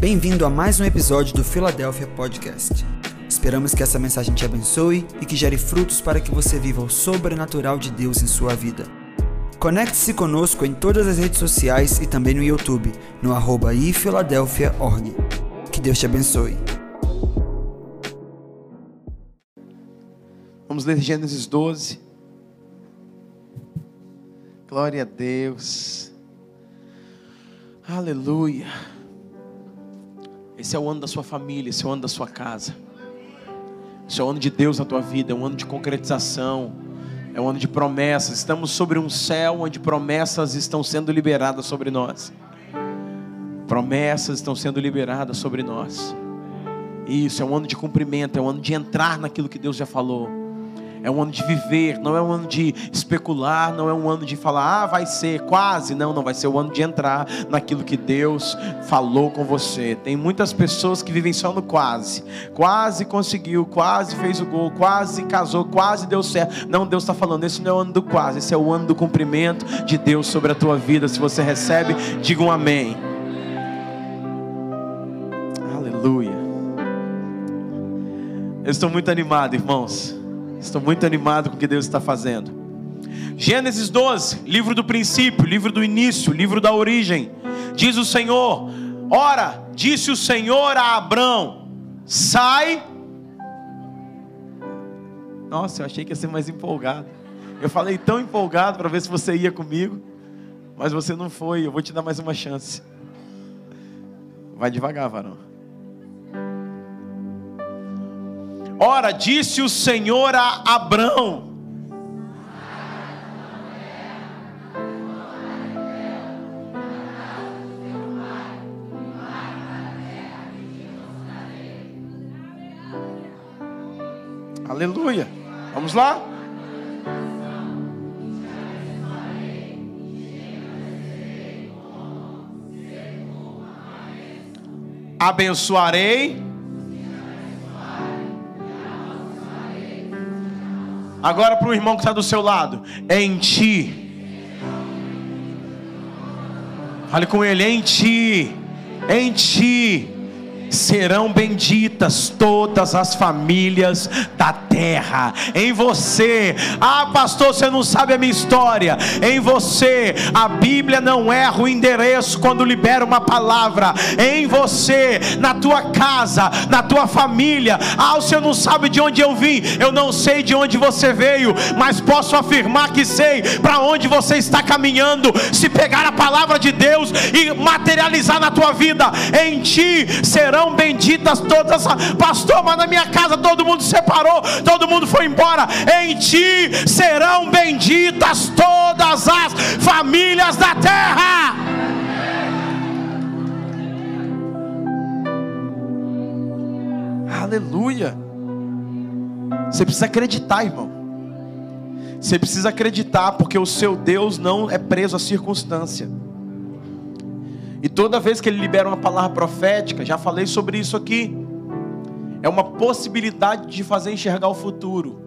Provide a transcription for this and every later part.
Bem-vindo a mais um episódio do Philadelphia Podcast. Esperamos que essa mensagem te abençoe e que gere frutos para que você viva o sobrenatural de Deus em sua vida. Conecte-se conosco em todas as redes sociais e também no YouTube, no arroba ifiladelphia.org. Que Deus te abençoe. Vamos ler Gênesis 12. Glória a Deus. Aleluia. Esse é o ano da sua família, esse é o ano da sua casa. Esse é o ano de Deus na tua vida, é um ano de concretização, é um ano de promessas. Estamos sobre um céu onde promessas estão sendo liberadas sobre nós. Promessas estão sendo liberadas sobre nós. Isso é um ano de cumprimento, é um ano de entrar naquilo que Deus já falou é um ano de viver, não é um ano de especular, não é um ano de falar, ah, vai ser quase, não, não, vai ser o ano de entrar naquilo que Deus falou com você. Tem muitas pessoas que vivem só no quase, quase conseguiu, quase fez o gol, quase casou, quase deu certo. Não, Deus está falando, esse não é o ano do quase, esse é o ano do cumprimento de Deus sobre a tua vida. Se você recebe, diga um amém. Aleluia. Eu estou muito animado, irmãos. Estou muito animado com o que Deus está fazendo. Gênesis 12, livro do princípio, livro do início, livro da origem. Diz o Senhor: Ora, disse o Senhor a Abrão: Sai. Nossa, eu achei que ia ser mais empolgado. Eu falei tão empolgado para ver se você ia comigo, mas você não foi. Eu vou te dar mais uma chance. Vai devagar, varão. Ora, disse o Senhor a Abrão: Aleluia. Vamos lá? Abençoarei Agora para o irmão que está do seu lado. Em ti. Fale com ele, em ti. Em ti serão benditas todas as famílias da terra. Em você, ah, pastor, você não sabe a minha história. Em você, a Bíblia não erra o endereço quando libera uma palavra. Em você, na tua casa, na tua família. Ah, você não sabe de onde eu vim. Eu não sei de onde você veio, mas posso afirmar que sei para onde você está caminhando. Se pegar a palavra de Deus e materializar na tua vida, em ti serão benditas todas. Pastor, mas na minha casa todo mundo separou, todo mundo foi embora. Em ti serão benditas todas as famílias da terra. Aleluia. Você precisa acreditar, irmão. Você precisa acreditar, porque o seu Deus não é preso à circunstância. E toda vez que ele libera uma palavra profética, já falei sobre isso aqui, é uma possibilidade de fazer enxergar o futuro.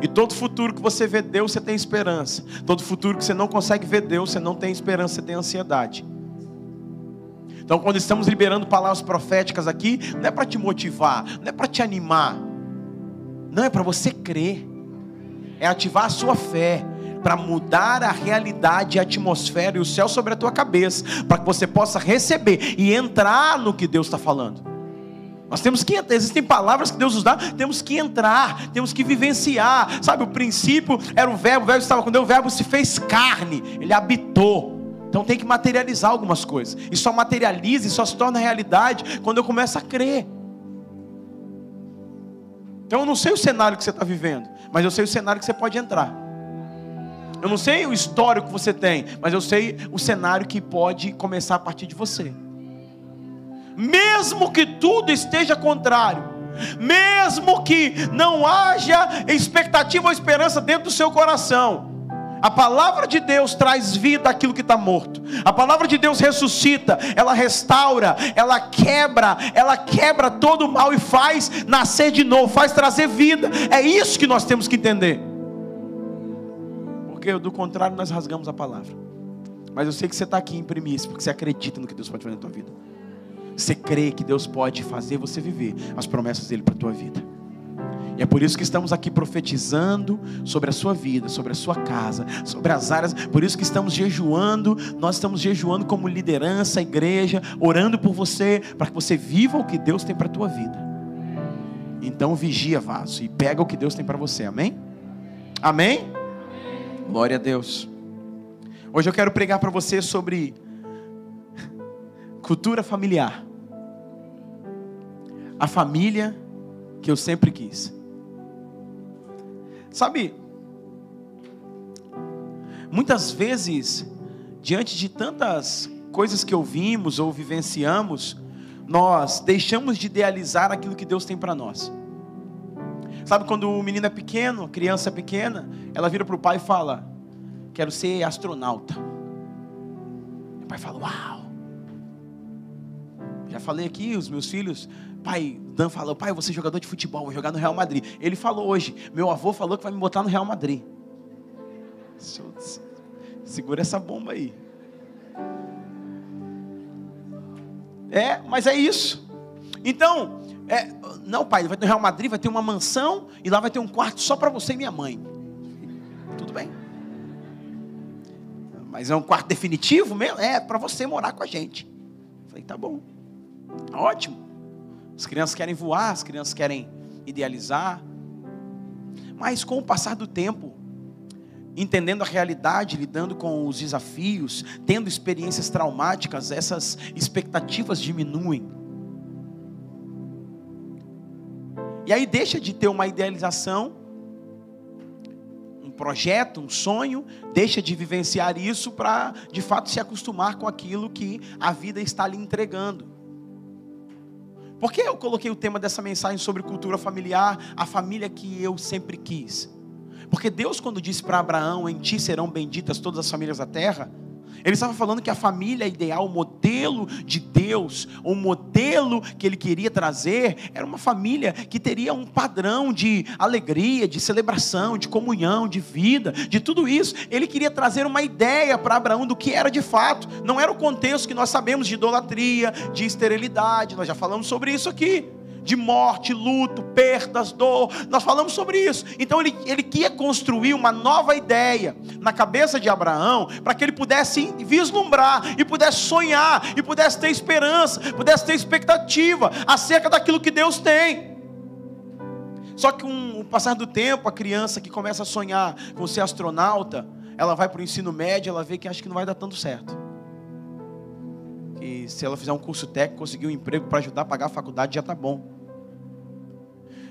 E todo futuro que você vê Deus, você tem esperança. Todo futuro que você não consegue ver Deus, você não tem esperança, você tem ansiedade. Então, quando estamos liberando palavras proféticas aqui, não é para te motivar, não é para te animar, não é para você crer, é ativar a sua fé, para mudar a realidade, a atmosfera e o céu sobre a tua cabeça, para que você possa receber e entrar no que Deus está falando. Nós temos que existem palavras que Deus nos dá, temos que entrar, temos que vivenciar. Sabe, o princípio era o verbo, o verbo estava com Deus, o verbo se fez carne, ele habitou. Então tem que materializar algumas coisas. E só materializa e só se torna realidade quando eu começo a crer. Então eu não sei o cenário que você está vivendo, mas eu sei o cenário que você pode entrar. Eu não sei o histórico que você tem, mas eu sei o cenário que pode começar a partir de você. Mesmo que tudo esteja contrário, mesmo que não haja expectativa ou esperança dentro do seu coração, a palavra de Deus traz vida àquilo que está morto. A palavra de Deus ressuscita, ela restaura, ela quebra, ela quebra todo o mal e faz nascer de novo, faz trazer vida. É isso que nós temos que entender porque do contrário nós rasgamos a palavra. Mas eu sei que você está aqui em primícia, porque você acredita no que Deus pode fazer na tua vida. Você crê que Deus pode fazer você viver as promessas dele para a tua vida. E é por isso que estamos aqui profetizando sobre a sua vida, sobre a sua casa, sobre as áreas. Por isso que estamos jejuando. Nós estamos jejuando como liderança, igreja, orando por você, para que você viva o que Deus tem para a tua vida. Então vigia, vaso, e pega o que Deus tem para você. Amém? Amém? Glória a Deus. Hoje eu quero pregar para você sobre cultura familiar. A família que eu sempre quis. Sabe, muitas vezes, diante de tantas coisas que ouvimos ou vivenciamos, nós deixamos de idealizar aquilo que Deus tem para nós. Sabe quando o menino é pequeno, criança é pequena, ela vira para o pai e fala: Quero ser astronauta. O pai fala: Uau! Já falei aqui, os meus filhos, pai, Dan falou, pai, eu vou ser jogador de futebol, vou jogar no Real Madrid. Ele falou hoje, meu avô falou que vai me botar no Real Madrid. Segura essa bomba aí. É, mas é isso. Então, é, não, pai, vai no Real Madrid, vai ter uma mansão e lá vai ter um quarto só para você e minha mãe. Tudo bem. Mas é um quarto definitivo mesmo? É, para você morar com a gente. Falei, tá bom. Ótimo. As crianças querem voar, as crianças querem idealizar. Mas com o passar do tempo, entendendo a realidade, lidando com os desafios, tendo experiências traumáticas, essas expectativas diminuem. E aí deixa de ter uma idealização, um projeto, um sonho, deixa de vivenciar isso para de fato se acostumar com aquilo que a vida está lhe entregando. Por que eu coloquei o tema dessa mensagem sobre cultura familiar, a família que eu sempre quis? Porque Deus, quando disse para Abraão: Em ti serão benditas todas as famílias da terra, ele estava falando que a família ideal, o modelo de Deus, o modelo que ele queria trazer, era uma família que teria um padrão de alegria, de celebração, de comunhão, de vida, de tudo isso. Ele queria trazer uma ideia para Abraão do que era de fato. Não era o contexto que nós sabemos de idolatria, de esterilidade, nós já falamos sobre isso aqui de morte, luto, perdas, dor. Nós falamos sobre isso. Então ele, ele queria construir uma nova ideia na cabeça de Abraão, para que ele pudesse vislumbrar, e pudesse sonhar, e pudesse ter esperança, pudesse ter expectativa acerca daquilo que Deus tem. Só que com o passar do tempo, a criança que começa a sonhar com ser astronauta, ela vai para o ensino médio, ela vê que acha que não vai dar tanto certo. Que se ela fizer um curso técnico, conseguir um emprego para ajudar a pagar a faculdade, já está bom.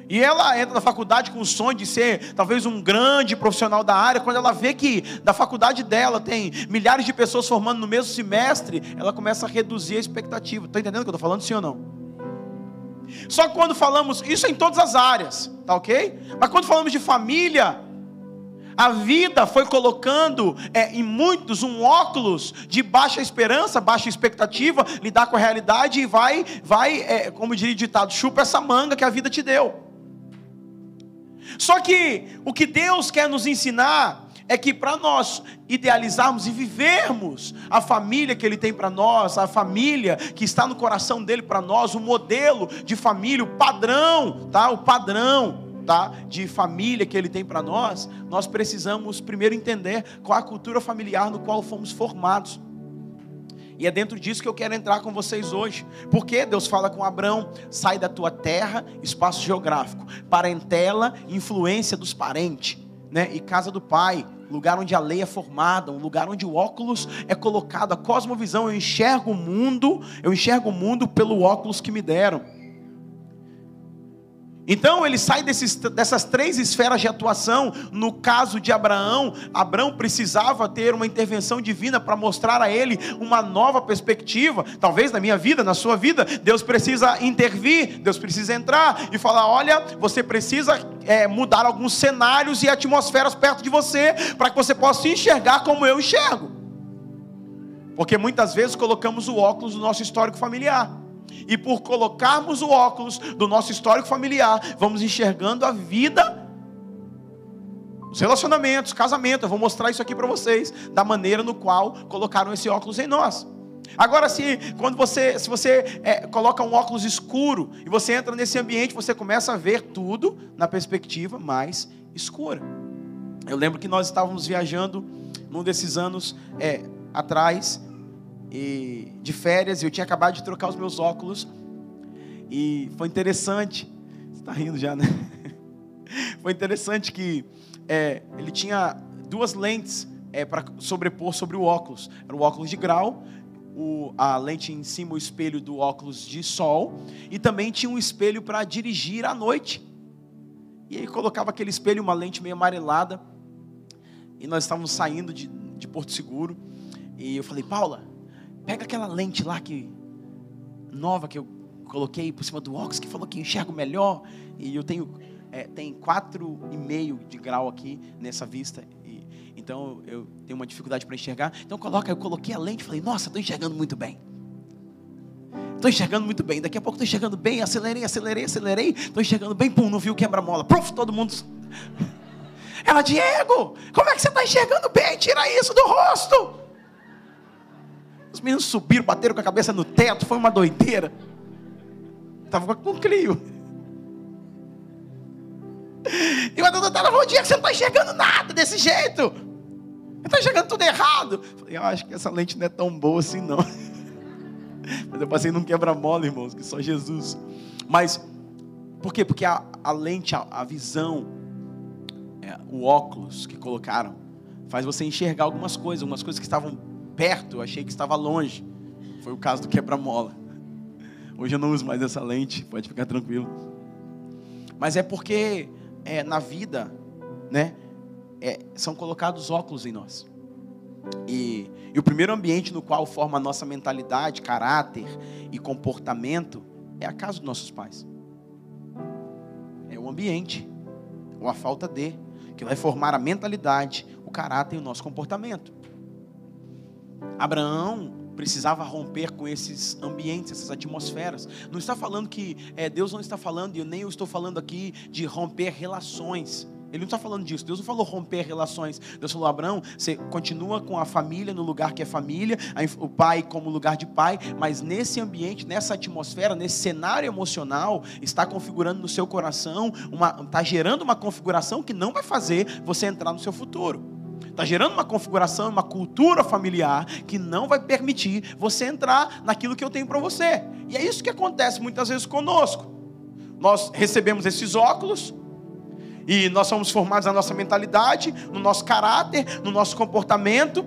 E ela entra na faculdade com o sonho de ser talvez um grande profissional da área. Quando ela vê que da faculdade dela tem milhares de pessoas formando no mesmo semestre, ela começa a reduzir a expectativa. Está entendendo o que eu estou falando, sim ou não? Só quando falamos, isso é em todas as áreas, tá ok? Mas quando falamos de família, a vida foi colocando é, em muitos um óculos de baixa esperança, baixa expectativa, lidar com a realidade e vai, vai, é, como diria o ditado, chupa essa manga que a vida te deu. Só que o que Deus quer nos ensinar é que para nós idealizarmos e vivermos a família que Ele tem para nós, a família que está no coração dele para nós, o modelo de família, o padrão, tá? O padrão. Tá? de família que ele tem para nós, nós precisamos primeiro entender qual a cultura familiar no qual fomos formados. E é dentro disso que eu quero entrar com vocês hoje. Porque Deus fala com Abraão: sai da tua terra, espaço geográfico, parentela, influência dos parentes, né? E casa do pai, lugar onde a lei é formada, um lugar onde o óculos é colocado, a cosmovisão. Eu enxergo o mundo, eu enxergo o mundo pelo óculos que me deram. Então ele sai desses, dessas três esferas de atuação. No caso de Abraão, Abraão precisava ter uma intervenção divina para mostrar a ele uma nova perspectiva. Talvez na minha vida, na sua vida, Deus precisa intervir, Deus precisa entrar e falar: olha, você precisa é, mudar alguns cenários e atmosferas perto de você para que você possa enxergar como eu enxergo. Porque muitas vezes colocamos o óculos do nosso histórico familiar. E por colocarmos o óculos do nosso histórico familiar, vamos enxergando a vida, os relacionamentos, casamento. Eu vou mostrar isso aqui para vocês, da maneira no qual colocaram esse óculos em nós. Agora, se quando você, se você é, coloca um óculos escuro e você entra nesse ambiente, você começa a ver tudo na perspectiva mais escura. Eu lembro que nós estávamos viajando num desses anos é, atrás e, de férias e eu tinha acabado de trocar os meus óculos e foi interessante. Você está rindo já, né? Foi interessante que é, ele tinha duas lentes é, para sobrepor sobre o óculos. Era o óculos de grau, o, a lente em cima, o espelho do óculos de sol, e também tinha um espelho para dirigir à noite. E ele colocava aquele espelho, uma lente meio amarelada, e nós estávamos saindo de, de Porto Seguro, e eu falei, Paula, pega aquela lente lá que nova que eu coloquei por cima do óculos, que falou que enxergo melhor, e eu tenho é, tem quatro e meio de grau aqui nessa vista, e, então eu tenho uma dificuldade para enxergar. Então coloca, eu coloquei a lente, falei, nossa, estou enxergando muito bem. Estou enxergando muito bem. Daqui a pouco estou enxergando bem. Acelerei, acelerei, acelerei. Estou enxergando bem. Pum, não viu quebra-mola. Puf, todo mundo. Ela, Diego, como é que você está enxergando bem? Tira isso do rosto. Os meninos subiram, bateram com a cabeça no teto. Foi uma doideira. Estava com Clio. E o doutor estava que você não está enxergando nada desse jeito. Está enxergando tudo errado. Falei, eu acho que essa lente não é tão boa assim, não. Mas eu passei num quebra-mola, irmãos, que só Jesus. Mas, por quê? Porque a, a lente, a, a visão, é, o óculos que colocaram, faz você enxergar algumas coisas, algumas coisas que estavam perto, achei que estava longe. Foi o caso do quebra-mola. Hoje eu não uso mais essa lente, pode ficar tranquilo. Mas é porque é, na vida, né, é, são colocados óculos em nós. E, e, o primeiro ambiente no qual forma a nossa mentalidade, caráter e comportamento é a casa dos nossos pais. É o ambiente, ou a falta de, que vai formar a mentalidade, o caráter e o nosso comportamento. Abraão precisava romper com esses ambientes, essas atmosferas. Não está falando que é, Deus não está falando, e nem eu estou falando aqui de romper relações. Ele não está falando disso. Deus não falou romper relações. Deus falou, Abraão, você continua com a família no lugar que é família, o pai como lugar de pai, mas nesse ambiente, nessa atmosfera, nesse cenário emocional, está configurando no seu coração, uma, está gerando uma configuração que não vai fazer você entrar no seu futuro. Está gerando uma configuração, uma cultura familiar que não vai permitir você entrar naquilo que eu tenho para você. E é isso que acontece muitas vezes conosco. Nós recebemos esses óculos, e nós somos formados na nossa mentalidade, no nosso caráter, no nosso comportamento.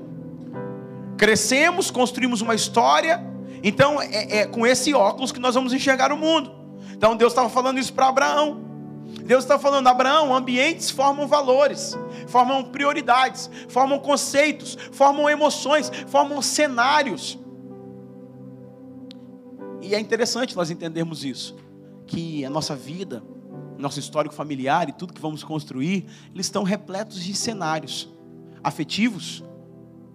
Crescemos, construímos uma história. Então é, é com esse óculos que nós vamos enxergar o mundo. Então Deus estava falando isso para Abraão. Deus está falando, Abraão, ambientes formam valores, formam prioridades, formam conceitos, formam emoções, formam cenários. E é interessante nós entendermos isso, que a nossa vida nosso histórico familiar e tudo que vamos construir, eles estão repletos de cenários afetivos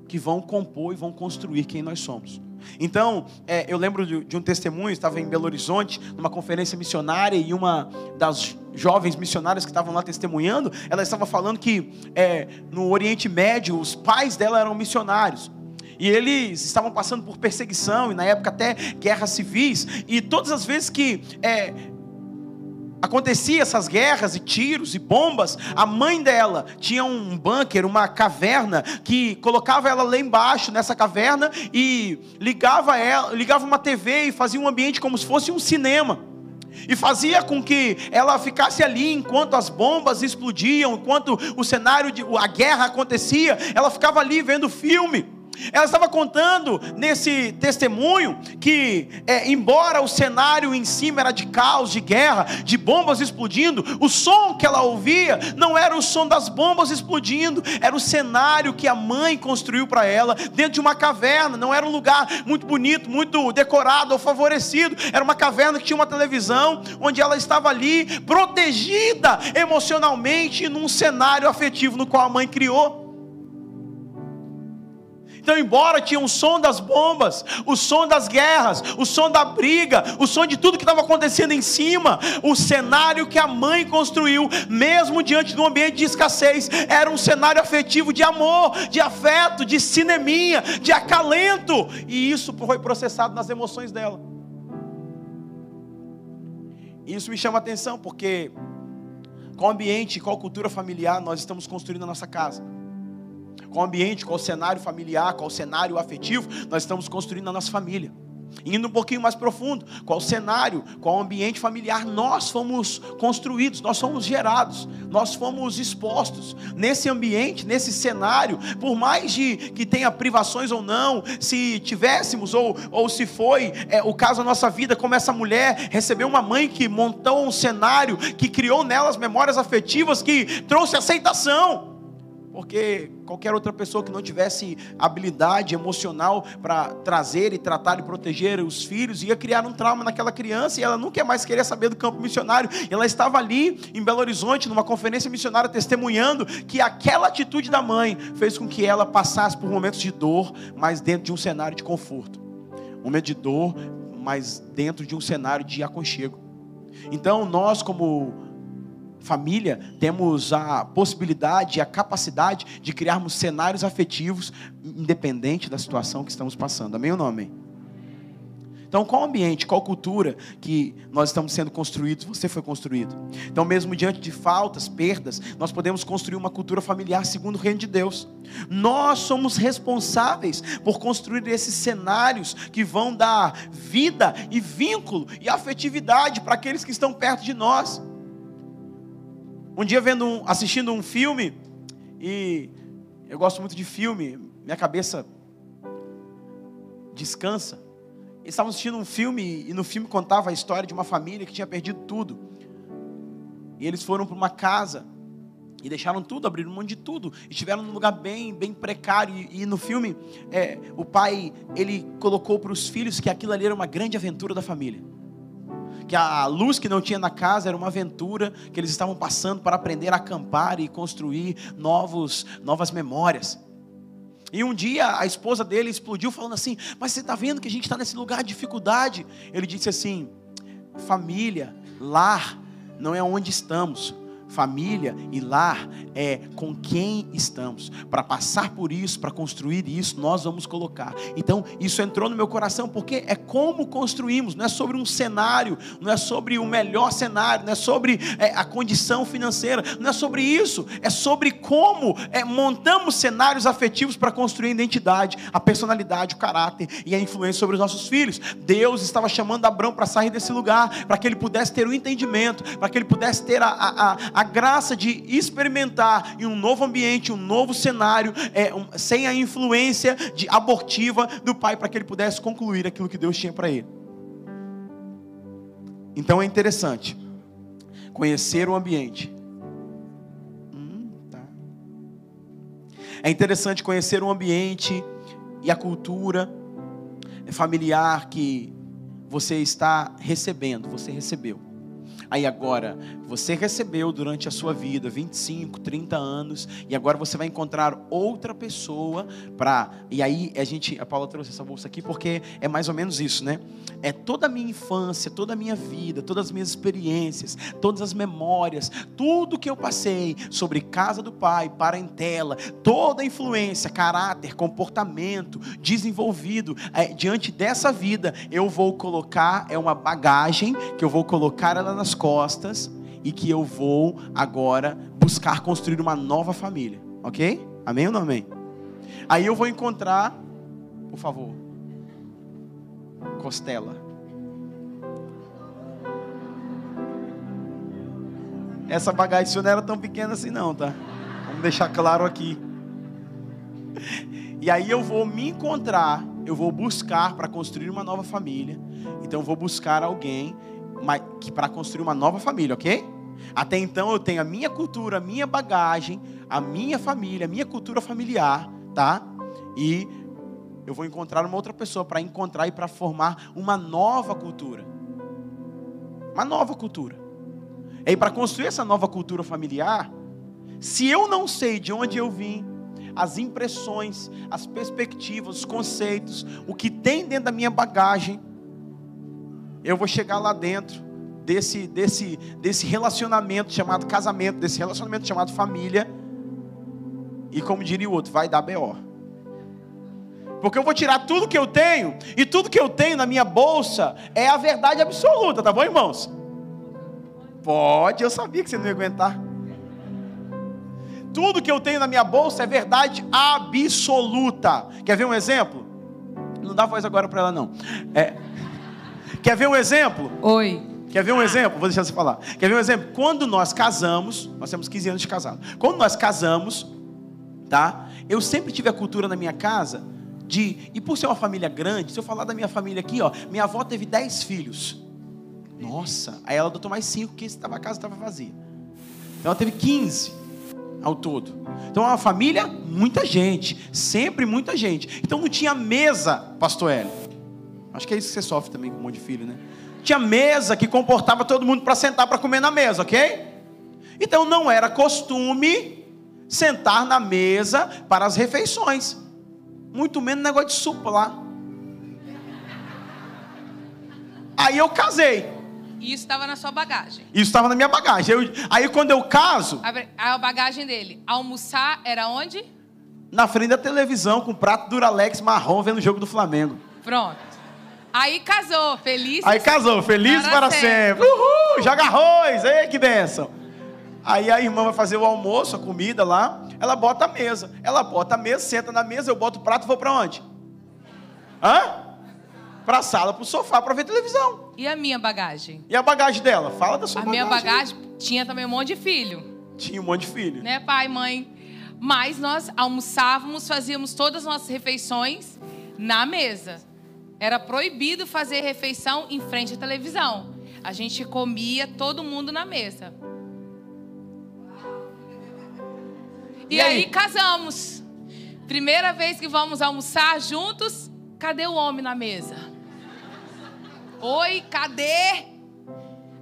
que vão compor e vão construir quem nós somos. Então, é, eu lembro de, de, um testemunho, estava em Belo Horizonte, numa conferência missionária, e uma das jovens missionárias que estavam lá testemunhando, ela estava falando que é, no Oriente Médio, os pais dela eram missionários. E eles estavam passando por perseguição, e na época até guerras civis, e todas as vezes que é, acontecia essas guerras e tiros e bombas, a mãe dela tinha um bunker, uma caverna que colocava ela lá embaixo nessa caverna e ligava ela, ligava uma TV e fazia um ambiente como se fosse um cinema. E fazia com que ela ficasse ali enquanto as bombas explodiam, enquanto o cenário de a guerra acontecia, ela ficava ali vendo filme. Ela estava contando nesse testemunho que, é, embora o cenário em cima era de caos, de guerra, de bombas explodindo, o som que ela ouvia não era o som das bombas explodindo, era o cenário que a mãe construiu para ela dentro de uma caverna. Não era um lugar muito bonito, muito decorado ou favorecido. Era uma caverna que tinha uma televisão, onde ela estava ali protegida emocionalmente num cenário afetivo no qual a mãe criou. Então, embora tinha o som das bombas, o som das guerras, o som da briga, o som de tudo que estava acontecendo em cima, o cenário que a mãe construiu, mesmo diante de um ambiente de escassez, era um cenário afetivo de amor, de afeto, de cineminha, de acalento, e isso foi processado nas emoções dela. Isso me chama a atenção, porque qual ambiente, qual cultura familiar nós estamos construindo na nossa casa? Qual ambiente, qual cenário familiar, qual cenário afetivo nós estamos construindo na nossa família. Indo um pouquinho mais profundo, qual cenário, qual ambiente familiar nós fomos construídos, nós fomos gerados, nós fomos expostos nesse ambiente, nesse cenário, por mais de que tenha privações ou não, se tivéssemos ou, ou se foi é, o caso da nossa vida, como essa mulher recebeu uma mãe que montou um cenário, que criou nelas memórias afetivas, que trouxe aceitação porque qualquer outra pessoa que não tivesse habilidade emocional para trazer e tratar e proteger os filhos ia criar um trauma naquela criança e ela nunca mais querer saber do campo missionário. Ela estava ali em Belo Horizonte, numa conferência missionária, testemunhando que aquela atitude da mãe fez com que ela passasse por momentos de dor, mas dentro de um cenário de conforto. Momento de dor, mas dentro de um cenário de aconchego. Então, nós, como família, temos a possibilidade, a capacidade de criarmos cenários afetivos, independente da situação que estamos passando. Amém ou não amém? Então, qual ambiente, qual cultura que nós estamos sendo construídos, você foi construído? Então, mesmo diante de faltas, perdas, nós podemos construir uma cultura familiar segundo o reino de Deus. Nós somos responsáveis por construir esses cenários que vão dar vida e vínculo e afetividade para aqueles que estão perto de nós. Um dia vendo um, assistindo um filme e eu gosto muito de filme, minha cabeça descansa. Eles estavam assistindo um filme e no filme contava a história de uma família que tinha perdido tudo. E eles foram para uma casa e deixaram tudo, abriram mão de tudo. E estiveram num lugar bem, bem precário. E, e no filme, é, o pai, ele colocou para os filhos que aquilo ali era uma grande aventura da família que a luz que não tinha na casa era uma aventura que eles estavam passando para aprender a acampar e construir novos, novas memórias. E um dia a esposa dele explodiu falando assim: Mas você está vendo que a gente está nesse lugar de dificuldade? Ele disse assim: Família, lar, não é onde estamos, família e lar é com quem estamos. Para passar por isso, para construir isso, nós vamos colocar. Então, isso entrou no meu coração porque é como construímos, não é sobre um cenário, não é sobre o melhor cenário, não é sobre é, a condição financeira, não é sobre isso, é sobre como é, montamos cenários afetivos para construir a identidade, a personalidade, o caráter e a influência sobre os nossos filhos. Deus estava chamando Abraão para sair desse lugar, para que ele pudesse ter o um entendimento, para que ele pudesse ter a, a, a a graça de experimentar em um novo ambiente, um novo cenário, é, um, sem a influência de abortiva do pai, para que ele pudesse concluir aquilo que Deus tinha para ele. Então é interessante conhecer o ambiente. Hum, tá. É interessante conhecer o ambiente e a cultura familiar que você está recebendo, você recebeu. Aí agora, você recebeu durante a sua vida 25, 30 anos, e agora você vai encontrar outra pessoa para. E aí a gente, a Paula trouxe essa bolsa aqui porque é mais ou menos isso, né? É toda a minha infância, toda a minha vida, todas as minhas experiências, todas as memórias, tudo que eu passei sobre casa do pai, parentela, toda a influência, caráter, comportamento desenvolvido é, diante dessa vida, eu vou colocar, é uma bagagem que eu vou colocar ela nas costas e que eu vou agora buscar construir uma nova família. Ok? Amém ou não amém? Aí eu vou encontrar, por favor, costela. Essa bagagem não era tão pequena assim, não, tá? Vamos deixar claro aqui. E aí eu vou me encontrar, eu vou buscar para construir uma nova família. Então eu vou buscar alguém para construir uma nova família, ok? Até então eu tenho a minha cultura, a minha bagagem, a minha família, a minha cultura familiar, tá? E eu vou encontrar uma outra pessoa para encontrar e para formar uma nova cultura. Uma nova cultura. E para construir essa nova cultura familiar, se eu não sei de onde eu vim, as impressões, as perspectivas, os conceitos, o que tem dentro da minha bagagem, eu vou chegar lá dentro desse, desse, desse relacionamento chamado casamento, desse relacionamento chamado família, e como diria o outro, vai dar B.O. Porque eu vou tirar tudo que eu tenho, e tudo que eu tenho na minha bolsa é a verdade absoluta, tá bom, irmãos? Pode, eu sabia que você não ia aguentar. Tudo que eu tenho na minha bolsa é verdade absoluta. Quer ver um exemplo? Não dá voz agora para ela, não. É. Quer ver um exemplo? Oi. Quer ver um exemplo? Vou deixar você falar. Quer ver um exemplo? Quando nós casamos, nós temos 15 anos de casado. Quando nós casamos, tá? Eu sempre tive a cultura na minha casa de, e por ser uma família grande, se eu falar da minha família aqui, ó, minha avó teve 10 filhos. Nossa, aí ela adotou mais 5 porque a casa estava vazia. Então ela teve 15 ao todo. Então é uma família, muita gente, sempre muita gente. Então não tinha mesa, pastor Hélio. Acho que é isso que você sofre também com um monte de filho, né? Tinha mesa que comportava todo mundo para sentar para comer na mesa, ok? Então não era costume sentar na mesa para as refeições. Muito menos negócio de supa lá. Aí eu casei. E isso estava na sua bagagem. Isso estava na minha bagagem. Eu, aí quando eu caso. A, a, bagagem dele. Almoçar era onde? Na frente da televisão, com prato Duralex marrom, vendo o jogo do Flamengo. Pronto. Aí casou, feliz. Aí casou, feliz para, para sempre. sempre. Uhul, joga arroz, ei, que benção. Aí a irmã vai fazer o almoço, a comida lá. Ela bota a mesa. Ela bota a mesa, senta na mesa, eu boto o prato e vou para onde? Hã? Para a sala, para o sofá, para ver televisão. E a minha bagagem? E a bagagem dela? Fala da sua a bagagem. A minha bagagem tinha também um monte de filho. Tinha um monte de filho. Né, pai, mãe? Mas nós almoçávamos, fazíamos todas as nossas refeições na mesa. Era proibido fazer refeição em frente à televisão. A gente comia todo mundo na mesa. E, e aí? aí casamos. Primeira vez que vamos almoçar juntos, cadê o homem na mesa? Oi, cadê?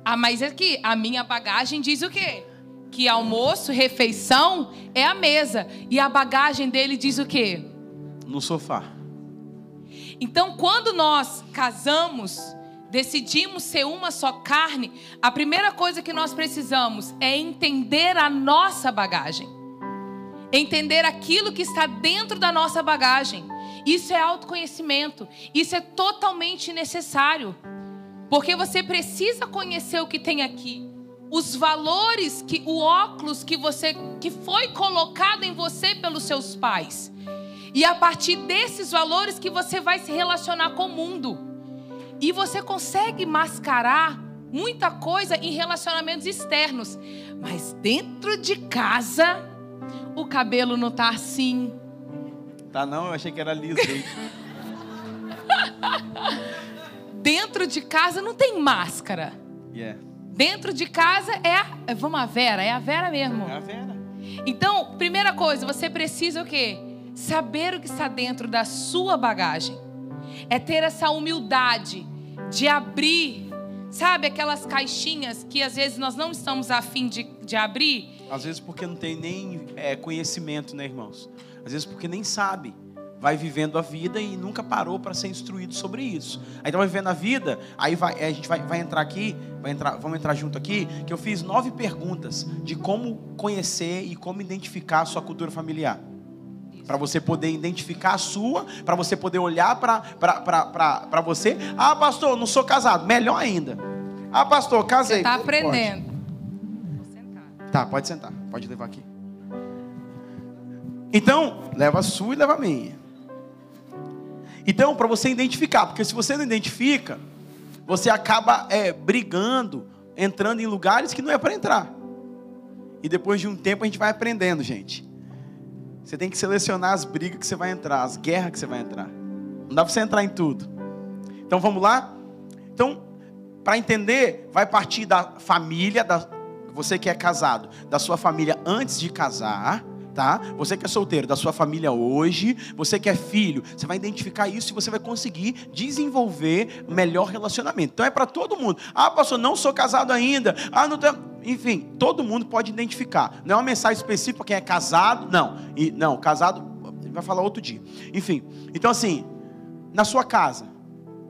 Ah, mas aqui, a minha bagagem diz o quê? Que almoço, refeição é a mesa. E a bagagem dele diz o quê? No sofá. Então, quando nós casamos, decidimos ser uma só carne, a primeira coisa que nós precisamos é entender a nossa bagagem. Entender aquilo que está dentro da nossa bagagem. Isso é autoconhecimento. Isso é totalmente necessário. Porque você precisa conhecer o que tem aqui. Os valores que o óculos que você que foi colocado em você pelos seus pais. E a partir desses valores que você vai se relacionar com o mundo. E você consegue mascarar muita coisa em relacionamentos externos, mas dentro de casa o cabelo não tá assim. Tá não, eu achei que era liso. dentro de casa não tem máscara. Yeah. Dentro de casa é a, vamos a Vera, é a Vera mesmo. É a Vera. Então, primeira coisa, você precisa o quê? Saber o que está dentro da sua bagagem. É ter essa humildade de abrir, sabe, aquelas caixinhas que às vezes nós não estamos afim de, de abrir. Às vezes porque não tem nem é, conhecimento, né, irmãos? Às vezes porque nem sabe. Vai vivendo a vida e nunca parou para ser instruído sobre isso. Aí então vai vivendo a vida, aí vai, a gente vai, vai entrar aqui, vai entrar, vamos entrar junto aqui, que eu fiz nove perguntas de como conhecer e como identificar a sua cultura familiar para você poder identificar a sua, para você poder olhar para você. Ah, pastor, não sou casado. Melhor ainda. Ah, pastor, casei. Você está aprendendo. Pode. Tá, pode sentar. Pode levar aqui. Então, leva a sua e leva a minha. Então, para você identificar, porque se você não identifica, você acaba é, brigando, entrando em lugares que não é para entrar. E depois de um tempo a gente vai aprendendo, gente. Você tem que selecionar as brigas que você vai entrar, as guerras que você vai entrar. Não dá para você entrar em tudo. Então vamos lá? Então, para entender, vai partir da família, da, você que é casado, da sua família antes de casar, tá? Você que é solteiro, da sua família hoje, você que é filho, você vai identificar isso e você vai conseguir desenvolver melhor relacionamento. Então é para todo mundo. Ah, pastor, não sou casado ainda. Ah, não tenho... enfim, todo mundo pode identificar. Não é uma mensagem específica para quem é casado, não. E, não, casado, vai falar outro dia. Enfim, então assim, na sua casa,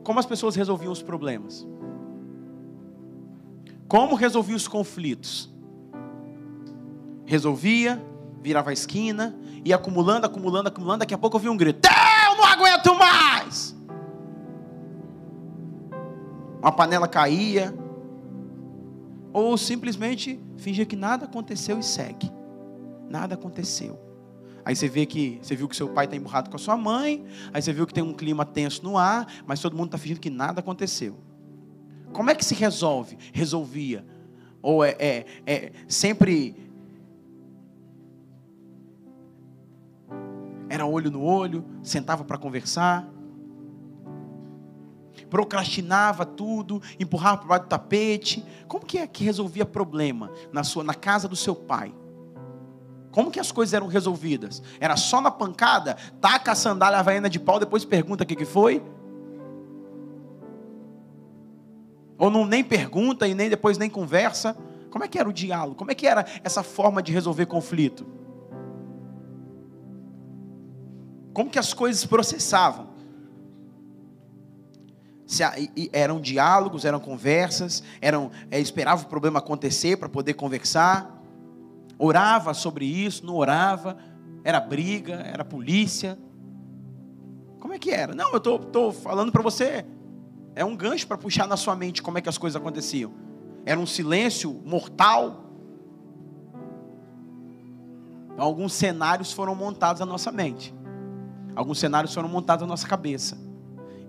como as pessoas resolviam os problemas? Como resolvia os conflitos? Resolvia, virava a esquina, ia acumulando, acumulando, acumulando. Daqui a pouco eu vi um grito: Eu não aguento mais! Uma panela caía, ou simplesmente fingia que nada aconteceu e segue. Nada aconteceu. Aí você vê que você viu que seu pai está emburrado com a sua mãe, aí você viu que tem um clima tenso no ar, mas todo mundo está fingindo que nada aconteceu. Como é que se resolve? Resolvia. Ou é, é, é sempre. Era olho no olho, sentava para conversar procrastinava tudo, empurrava para baixo do tapete. Como que é que resolvia problema na sua na casa do seu pai? Como que as coisas eram resolvidas? Era só na pancada? Taca a sandália havaiana de pau, depois pergunta o que, que foi? Ou não nem pergunta e nem depois nem conversa? Como é que era o diálogo? Como é que era essa forma de resolver conflito? Como que as coisas processavam? Se, eram diálogos, eram conversas, eram é, esperava o problema acontecer para poder conversar, orava sobre isso, não orava, era briga, era polícia. Como é que era? Não, eu estou falando para você, é um gancho para puxar na sua mente como é que as coisas aconteciam. Era um silêncio mortal. Então, alguns cenários foram montados na nossa mente, alguns cenários foram montados na nossa cabeça.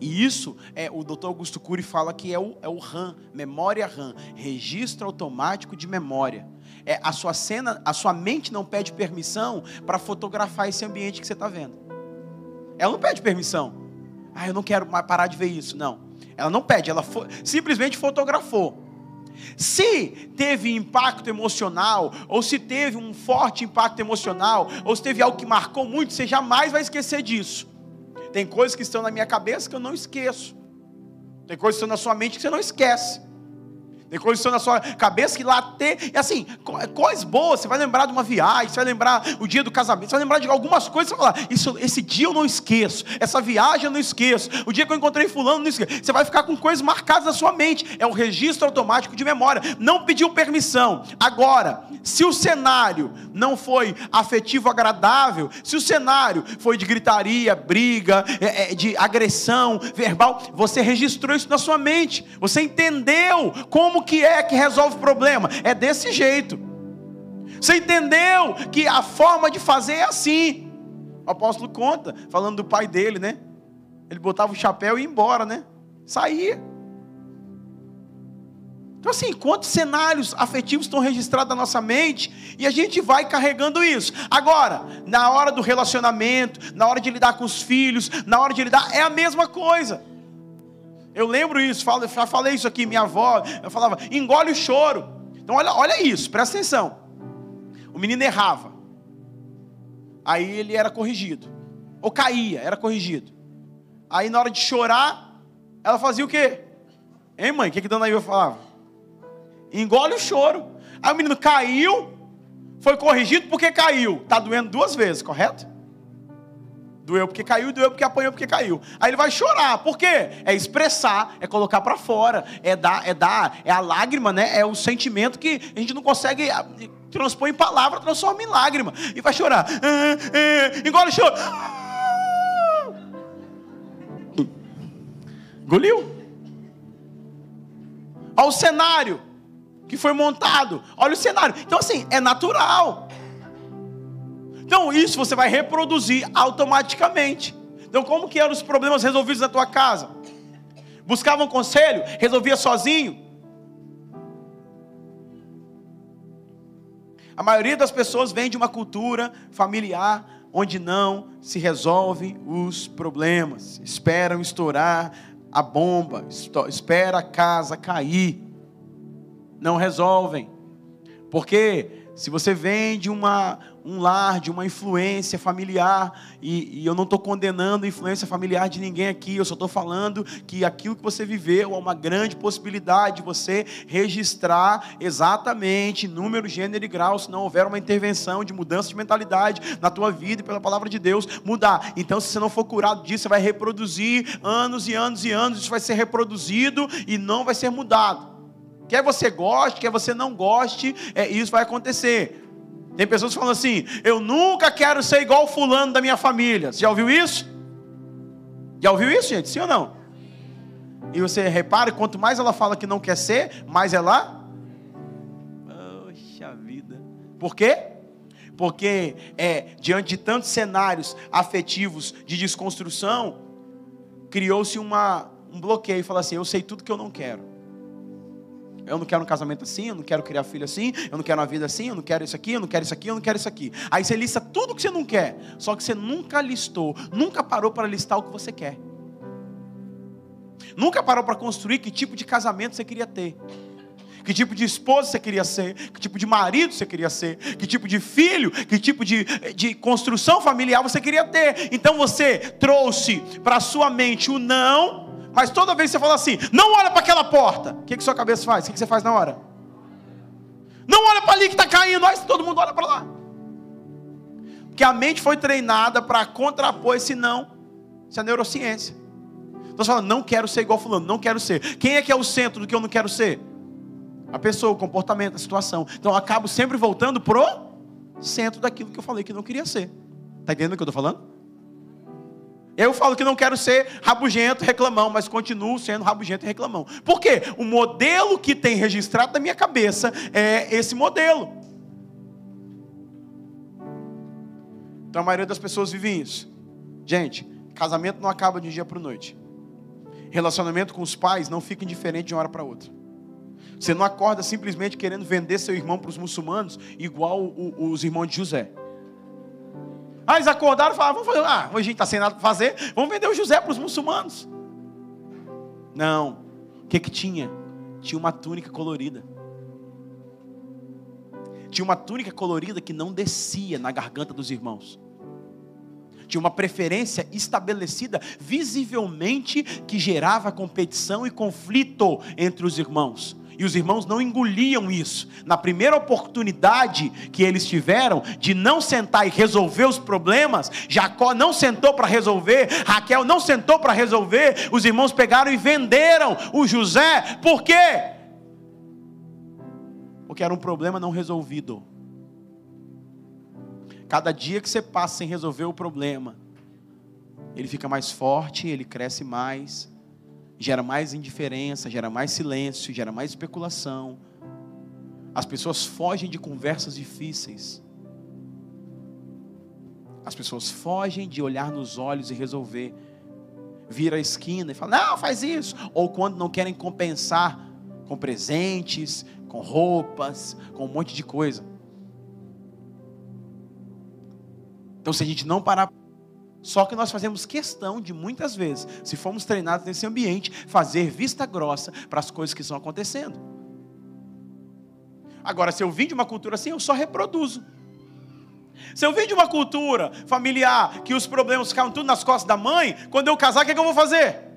E isso, é, o Dr. Augusto Cury fala que é o, é o RAM, memória RAM, registro automático de memória. É, a sua cena, a sua mente não pede permissão para fotografar esse ambiente que você está vendo. Ela não pede permissão. Ah, eu não quero parar de ver isso. Não. Ela não pede, ela fo simplesmente fotografou. Se teve impacto emocional, ou se teve um forte impacto emocional, ou se teve algo que marcou muito, você jamais vai esquecer disso. Tem coisas que estão na minha cabeça que eu não esqueço. Tem coisas que estão na sua mente que você não esquece. Estão na sua cabeça que lá tem. E assim, coisas boas. Você vai lembrar de uma viagem, você vai lembrar o dia do casamento, você vai lembrar de algumas coisas. Você vai falar, isso, esse dia eu não esqueço. Essa viagem eu não esqueço. O dia que eu encontrei Fulano, não esqueço. Você vai ficar com coisas marcadas na sua mente. É o registro automático de memória. Não pediu permissão. Agora, se o cenário não foi afetivo agradável, se o cenário foi de gritaria, briga, é, é, de agressão verbal, você registrou isso na sua mente. Você entendeu como como que é que resolve o problema? É desse jeito. Você entendeu que a forma de fazer é assim? O apóstolo conta, falando do pai dele, né? Ele botava o chapéu e ia embora, né? Saía. Então, assim, quantos cenários afetivos estão registrados na nossa mente e a gente vai carregando isso. Agora, na hora do relacionamento, na hora de lidar com os filhos, na hora de lidar, é a mesma coisa. Eu lembro isso, falo, já falei isso aqui, minha avó, eu falava, engole o choro. Então olha, olha isso, presta atenção. O menino errava. Aí ele era corrigido. Ou caía, era corrigido. Aí na hora de chorar, ela fazia o quê? Hein, mãe? O que, que Dona Iva falava? Engole o choro. Aí o menino caiu, foi corrigido porque caiu. Está doendo duas vezes, correto? Doeu porque caiu, doeu porque apanhou porque caiu. Aí ele vai chorar. Por quê? É expressar, é colocar para fora, é dar, é dar, é a lágrima, né? É o sentimento que a gente não consegue ah, transpor em palavra, transforma em lágrima. E vai chorar. Ah, ah, engole o choro. Engoliu. Olha o cenário que foi montado. Olha o cenário. Então, assim, é natural. Então isso você vai reproduzir automaticamente. Então como que eram os problemas resolvidos na tua casa? Buscavam conselho? Resolvia sozinho? A maioria das pessoas vem de uma cultura familiar onde não se resolvem os problemas. Esperam estourar a bomba, espera a casa cair. Não resolvem. Porque Se você vem de uma, um lar, de uma influência familiar, e, e eu não estou condenando a influência familiar de ninguém aqui, eu só estou falando que aquilo que você viveu é uma grande possibilidade de você registrar exatamente número, gênero e grau, se não houver uma intervenção de mudança de mentalidade na tua vida e pela palavra de Deus mudar. Então, se você não for curado disso, você vai reproduzir anos e anos e anos, isso vai ser reproduzido e não vai ser mudado. Quer você goste, quer você não goste, é, isso vai acontecer. Tem pessoas que falam assim: eu nunca quero ser igual fulano da minha família. Você já ouviu isso? Já ouviu isso, gente? Sim ou não? E você repara, quanto mais ela fala que não quer ser, mais ela. Poxa vida. Por quê? Porque é, diante de tantos cenários afetivos de desconstrução, criou-se um bloqueio e fala assim: eu sei tudo que eu não quero. Eu não quero um casamento assim, eu não quero criar filho assim, eu não quero uma vida assim, eu não quero isso aqui, eu não quero isso aqui, eu não quero isso aqui. Aí você lista tudo que você não quer, só que você nunca listou, nunca parou para listar o que você quer. Nunca parou para construir que tipo de casamento você queria ter. Que tipo de esposa você queria ser, que tipo de marido você queria ser, que tipo de filho, que tipo de, de construção familiar você queria ter. Então você trouxe para sua mente o não, mas toda vez que você fala assim, não olha para aquela porta, o que, que sua cabeça faz? O que, que você faz na hora? Não olha para ali que está caindo, mas todo mundo olha para lá. Porque a mente foi treinada para contrapor esse não, isso é neurociência. Então você fala, não quero ser igual fulano, não quero ser. Quem é que é o centro do que eu não quero ser? A pessoa, o comportamento, a situação. Então eu acabo sempre voltando pro centro daquilo que eu falei que não queria ser. Está entendendo o que eu estou falando? Eu falo que não quero ser rabugento, reclamão, mas continuo sendo rabugento e reclamão. Por quê? O modelo que tem registrado na minha cabeça é esse modelo. Então a maioria das pessoas vive isso. Gente, casamento não acaba de um dia para noite. Relacionamento com os pais não fica indiferente de uma hora para outra. Você não acorda simplesmente querendo vender seu irmão para os muçulmanos, igual os irmãos de José. Ah, eles acordaram e falaram: vamos fazer, ah, hoje a gente está sem nada para fazer, vamos vender o José para os muçulmanos. Não. O que que tinha? Tinha uma túnica colorida. Tinha uma túnica colorida que não descia na garganta dos irmãos. Tinha uma preferência estabelecida visivelmente que gerava competição e conflito entre os irmãos. E os irmãos não engoliam isso. Na primeira oportunidade que eles tiveram de não sentar e resolver os problemas, Jacó não sentou para resolver, Raquel não sentou para resolver, os irmãos pegaram e venderam o José. Por quê? Porque era um problema não resolvido. Cada dia que você passa sem resolver o problema, ele fica mais forte, ele cresce mais gera mais indiferença, gera mais silêncio, gera mais especulação. As pessoas fogem de conversas difíceis. As pessoas fogem de olhar nos olhos e resolver. Vira a esquina e fala: "Não, faz isso". Ou quando não querem compensar com presentes, com roupas, com um monte de coisa. Então, se a gente não parar só que nós fazemos questão de muitas vezes, se formos treinados nesse ambiente, fazer vista grossa para as coisas que estão acontecendo. Agora, se eu vim de uma cultura assim, eu só reproduzo. Se eu vim de uma cultura familiar que os problemas ficavam tudo nas costas da mãe, quando eu casar, o que, é que eu vou fazer?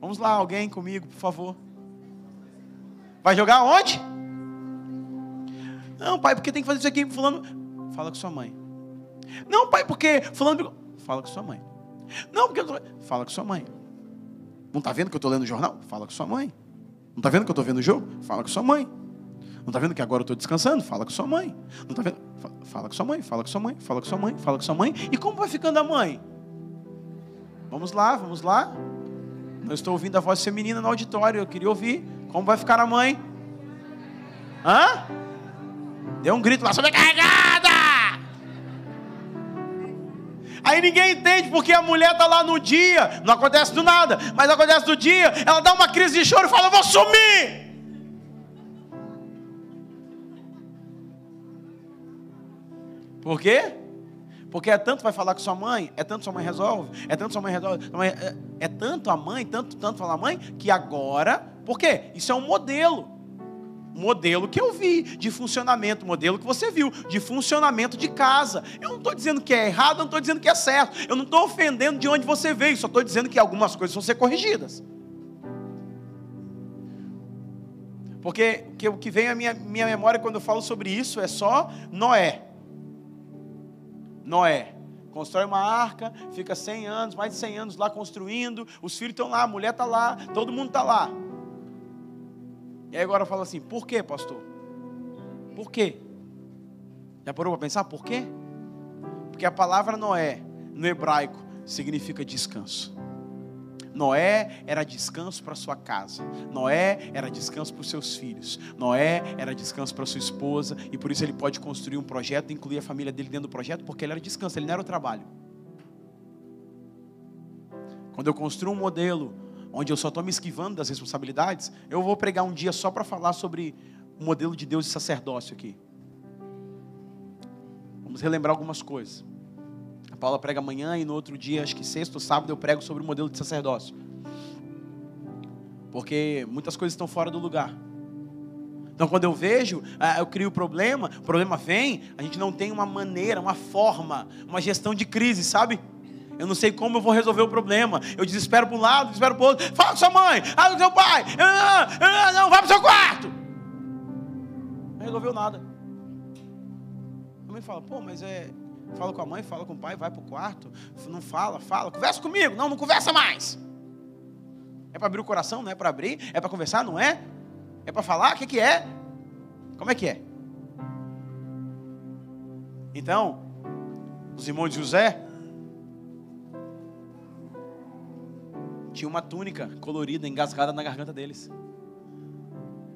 Vamos lá, alguém comigo, por favor. Vai jogar onde? Não, pai, porque tem que fazer isso aqui, fulano. Fala com sua mãe. Não, pai, porque fulano. Fala com sua mãe. Não, porque. Fala com sua mãe. Não está vendo que eu estou lendo o jornal? Fala com sua mãe. Não está vendo que eu estou vendo o jogo? Fala com sua mãe. Não está vendo que agora eu estou descansando? Fala com sua mãe. Não está vendo? Fala com sua mãe, fala com sua mãe, fala com sua mãe, fala com sua mãe. E como vai ficando a mãe? Vamos lá, vamos lá. Não estou ouvindo a voz feminina no auditório, eu queria ouvir. Como vai ficar a mãe? Hã? Deu um grito lá, sobrecarregada! Aí ninguém entende porque a mulher está lá no dia, não acontece do nada, mas acontece do dia, ela dá uma crise de choro e fala: vou sumir. Por quê? Porque é tanto vai falar com sua mãe, é tanto sua mãe resolve, é tanto sua mãe resolve, é, é tanto a mãe, tanto, tanto falar a mãe, que agora, por quê? Isso é um modelo. Modelo que eu vi de funcionamento, modelo que você viu de funcionamento de casa. Eu não estou dizendo que é errado, eu não estou dizendo que é certo. Eu não estou ofendendo de onde você veio, só estou dizendo que algumas coisas vão ser corrigidas. Porque o que vem à minha, minha memória quando eu falo sobre isso é só Noé. Noé constrói uma arca, fica 100 anos, mais de 100 anos lá construindo, os filhos estão lá, a mulher está lá, todo mundo está lá. E agora fala assim: por quê, pastor? Por quê? Já parou para pensar por quê? Porque a palavra Noé, no hebraico, significa descanso. Noé era descanso para sua casa. Noé era descanso para os seus filhos. Noé era descanso para sua esposa. E por isso ele pode construir um projeto incluir a família dele dentro do projeto, porque ele era descanso, ele não era o trabalho. Quando eu construo um modelo onde eu só estou me esquivando das responsabilidades, eu vou pregar um dia só para falar sobre o modelo de Deus e sacerdócio aqui. Vamos relembrar algumas coisas. A Paula prega amanhã e no outro dia, acho que sexta ou sábado, eu prego sobre o modelo de sacerdócio. Porque muitas coisas estão fora do lugar. Então, quando eu vejo, ah, eu crio o problema, o problema vem, a gente não tem uma maneira, uma forma, uma gestão de crise, sabe? Eu não sei como eu vou resolver o problema. Eu desespero para um lado, desespero para o outro. Fala com sua mãe, fala com seu pai. Não, vai para o seu quarto. Não resolveu nada. A mãe fala, pô, mas é. Fala com a mãe, fala com o pai, vai para o quarto. Não fala, fala. Conversa comigo. Não, não conversa mais. É para abrir o coração, não é para abrir. É para conversar, não é? É para falar? O que, que é? Como é que é? Então, os irmãos de José tinha uma túnica colorida engasgada na garganta deles.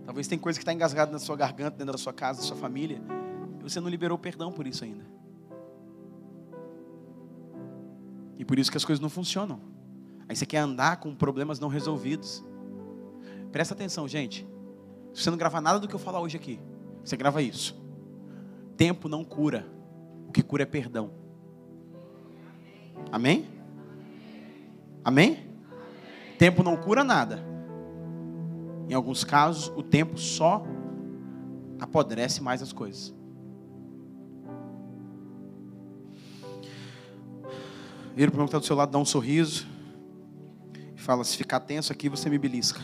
Talvez tem coisa que está engasgada na sua garganta, dentro da sua casa, da sua família, e você não liberou perdão por isso ainda. E por isso que as coisas não funcionam. Aí você quer andar com problemas não resolvidos. Presta atenção, gente. Se você não gravar nada do que eu falar hoje aqui, você grava isso. Tempo não cura. O que cura é perdão. Amém? Amém? Tempo não cura nada. Em alguns casos, o tempo só apodrece mais as coisas. Vira para o que está do seu lado, dá um sorriso. E fala: se ficar tenso aqui, você me belisca.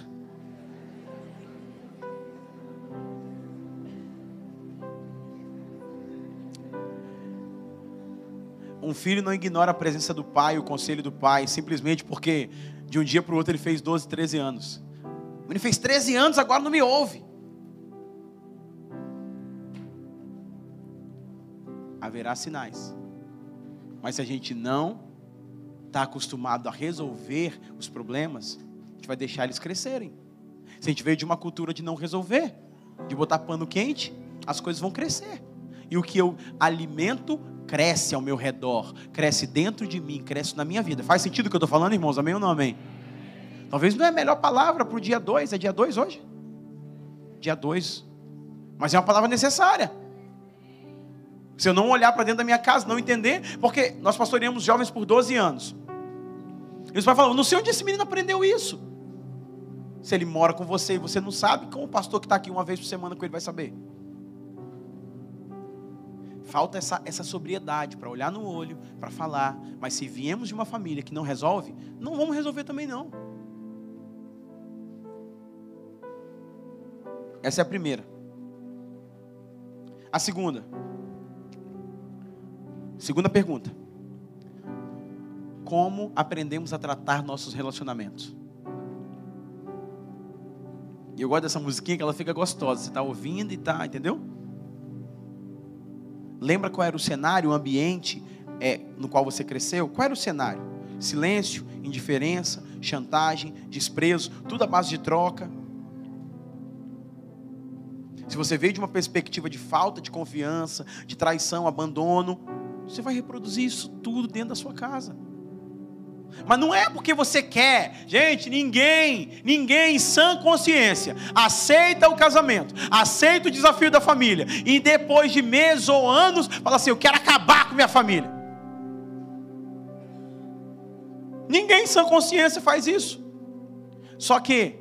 Um filho não ignora a presença do pai, o conselho do pai, simplesmente porque de um dia para o outro ele fez 12, 13 anos. Ele fez 13 anos, agora não me ouve. Haverá sinais. Mas se a gente não está acostumado a resolver os problemas, a gente vai deixar eles crescerem. Se a gente veio de uma cultura de não resolver, de botar pano quente, as coisas vão crescer. E o que eu alimento cresce ao meu redor, cresce dentro de mim, cresce na minha vida. Faz sentido o que eu estou falando, irmãos? Amém ou não amém? Talvez não é a melhor palavra para o dia 2, é dia 2 hoje? Dia 2. Mas é uma palavra necessária. Se eu não olhar para dentro da minha casa, não entender, porque nós pastoreamos jovens por 12 anos. Eles vão falar, não sei onde esse menino aprendeu isso. Se ele mora com você e você não sabe, como o pastor que está aqui uma vez por semana com ele vai saber? Falta essa, essa sobriedade para olhar no olho, para falar. Mas se viemos de uma família que não resolve, não vamos resolver também não. Essa é a primeira. A segunda. Segunda pergunta. Como aprendemos a tratar nossos relacionamentos? E eu gosto dessa musiquinha que ela fica gostosa. Você está ouvindo e está, entendeu? Lembra qual era o cenário, o ambiente é, no qual você cresceu? Qual era o cenário? Silêncio, indiferença, chantagem, desprezo, tudo à base de troca. Se você veio de uma perspectiva de falta de confiança, de traição, abandono, você vai reproduzir isso tudo dentro da sua casa. Mas não é porque você quer, gente, ninguém, ninguém em sã consciência aceita o casamento, aceita o desafio da família e depois de meses ou anos fala assim: Eu quero acabar com minha família. Ninguém em sã consciência faz isso. Só que,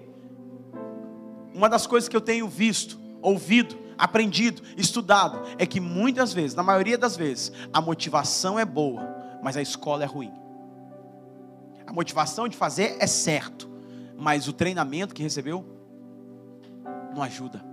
uma das coisas que eu tenho visto ouvido, aprendido, estudado, é que muitas vezes, na maioria das vezes, a motivação é boa, mas a escola é ruim. A motivação de fazer é certo, mas o treinamento que recebeu não ajuda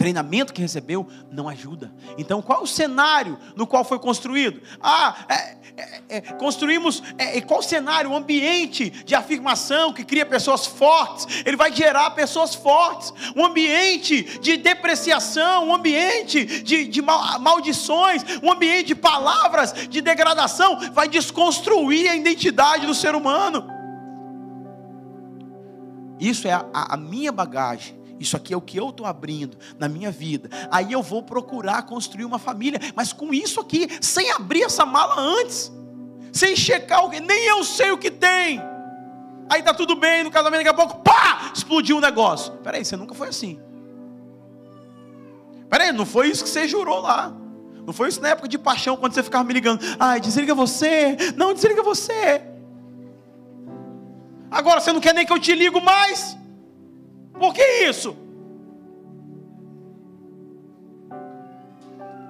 treinamento que recebeu não ajuda. Então, qual o cenário no qual foi construído? Ah, é, é, é, construímos. É, qual cenário? O ambiente de afirmação que cria pessoas fortes. Ele vai gerar pessoas fortes. Um ambiente de depreciação, um ambiente de, de maldições, um ambiente de palavras de degradação vai desconstruir a identidade do ser humano. Isso é a, a minha bagagem isso aqui é o que eu estou abrindo na minha vida. Aí eu vou procurar construir uma família, mas com isso aqui, sem abrir essa mala antes, sem checar o que, nem eu sei o que tem. Aí tá tudo bem no casamento, daqui a pouco, pá, explodiu o um negócio. Peraí, você nunca foi assim. Peraí, não foi isso que você jurou lá. Não foi isso na época de paixão, quando você ficava me ligando. Ai, desliga você. Não, desliga você. Agora você não quer nem que eu te ligo mais. Por que isso?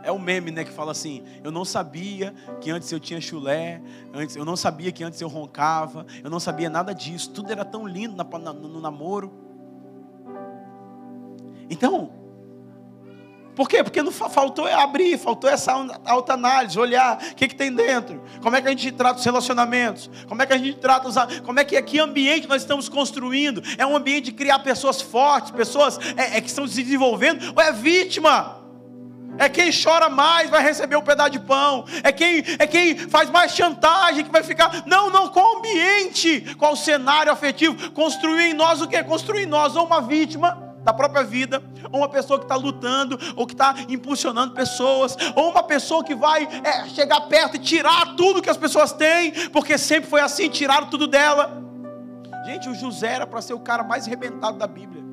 É o meme, né, que fala assim: eu não sabia que antes eu tinha chulé, antes eu não sabia que antes eu roncava, eu não sabia nada disso. Tudo era tão lindo no namoro. Então, por quê? Porque não faltou abrir, faltou essa autoanálise, olhar o que, que tem dentro, como é que a gente trata os relacionamentos, como é que a gente trata os. Como é que, que ambiente nós estamos construindo? É um ambiente de criar pessoas fortes, pessoas é, é, que estão se desenvolvendo, ou é vítima? É quem chora mais vai receber um pedaço de pão. É quem, é quem faz mais chantagem que vai ficar. Não, não, qual ambiente? Qual cenário afetivo? Construir em nós o que? Construir em nós ou uma vítima da própria vida, ou uma pessoa que está lutando, ou que está impulsionando pessoas, ou uma pessoa que vai é, chegar perto e tirar tudo que as pessoas têm, porque sempre foi assim, tiraram tudo dela. Gente, o José era para ser o cara mais arrebentado da Bíblia.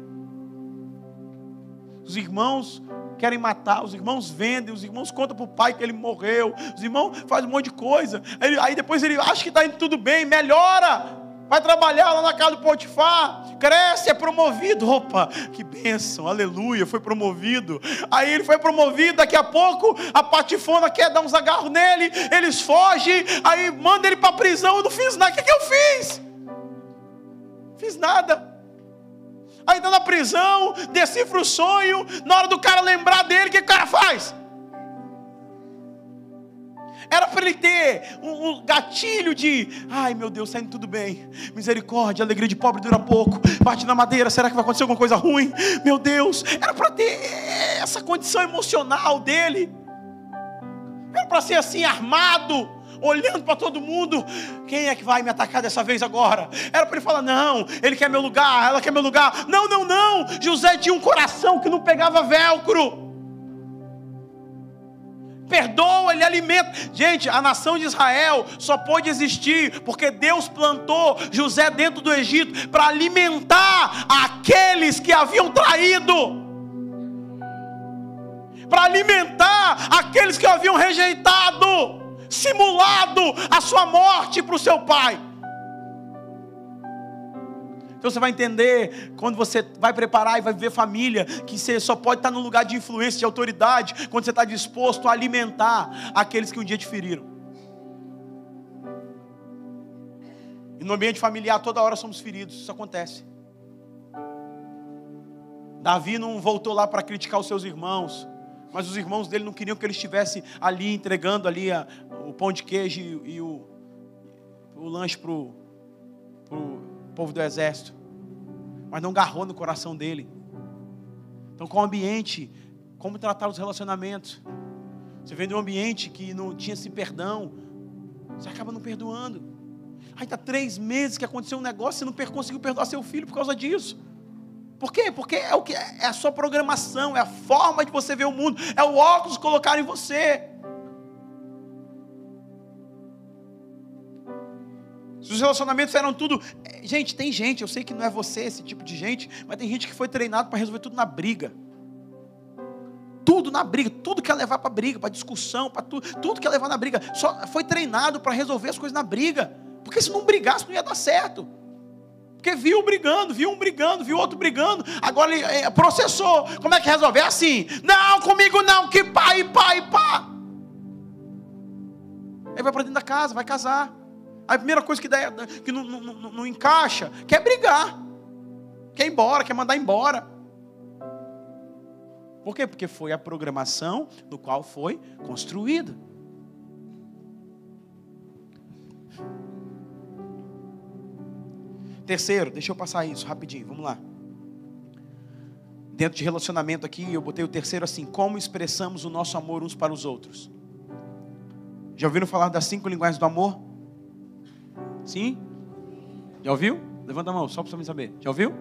Os irmãos querem matar, os irmãos vendem, os irmãos contam para o pai que ele morreu, os irmãos fazem um monte de coisa. Aí, aí depois ele acha que está indo tudo bem, melhora vai trabalhar lá na casa do Potifar, cresce, é promovido. Opa, que bênção, aleluia, foi promovido. Aí ele foi promovido, daqui a pouco a patifona quer dar uns agarros nele, eles fogem, aí manda ele para a prisão. Eu não fiz nada, o que, que eu fiz? Fiz nada. Aí está na prisão, decifra o sonho, na hora do cara lembrar dele, o que o cara faz? Era para ele ter um, um, gatilho de, ai meu Deus, saindo tudo bem. Misericórdia, alegria de pobre dura pouco. Bate na madeira, será que vai acontecer alguma coisa ruim? Meu Deus, era para ter essa condição emocional dele. Era para ser assim armado, olhando para todo mundo. Quem é que vai me atacar dessa vez agora? Era para ele falar: não, ele quer meu lugar, ela quer meu lugar. Não, não, não. José tinha um coração que não pegava velcro perdoa, Ele alimenta. Gente, a nação de Israel só pôde existir porque Deus plantou José dentro do Egito para alimentar aqueles que haviam traído, para alimentar aqueles que haviam rejeitado, simulado a sua morte para o seu pai. Então você vai entender quando você vai preparar e vai viver família, que você só pode estar num lugar de influência, de autoridade, quando você está disposto a alimentar aqueles que um dia te feriram. E no ambiente familiar, toda hora somos feridos, isso acontece. Davi não voltou lá para criticar os seus irmãos, mas os irmãos dele não queriam que ele estivesse ali entregando ali a, o pão de queijo e, e o, o lanche para o povo do exército, mas não garrou no coração dele. Então, qual ambiente? Como tratar os relacionamentos? Você vem de um ambiente que não tinha esse perdão, você acaba não perdoando. Aí está três meses que aconteceu um negócio, você não conseguiu perdoar seu filho por causa disso. Por quê? Porque é o que é a sua programação, é a forma de você ver o mundo, é o óculos colocar em você. Os relacionamentos eram tudo. Eh, gente, tem gente, eu sei que não é você esse tipo de gente, mas tem gente que foi treinado para resolver tudo na briga. Tudo na briga, tudo quer levar para briga, para discussão, para tudo, tudo quer levar na briga. Só foi treinado para resolver as coisas na briga. Porque se não brigasse não ia dar certo. Porque viu brigando, viu um brigando, viu outro brigando. Agora ele é, processou. Como é que resolve? É assim: não, comigo não, que pai, pai, pá. Aí vai para dentro da casa, vai casar. A primeira coisa que, dá, que não, não, não, não encaixa, quer brigar. Quer ir embora, quer mandar embora. Por quê? Porque foi a programação no qual foi construída. Terceiro, deixa eu passar isso rapidinho, vamos lá. Dentro de relacionamento aqui, eu botei o terceiro assim: como expressamos o nosso amor uns para os outros. Já ouviram falar das cinco linguagens do amor? Sim? Já ouviu? Levanta a mão, só para você saber. Já ouviu?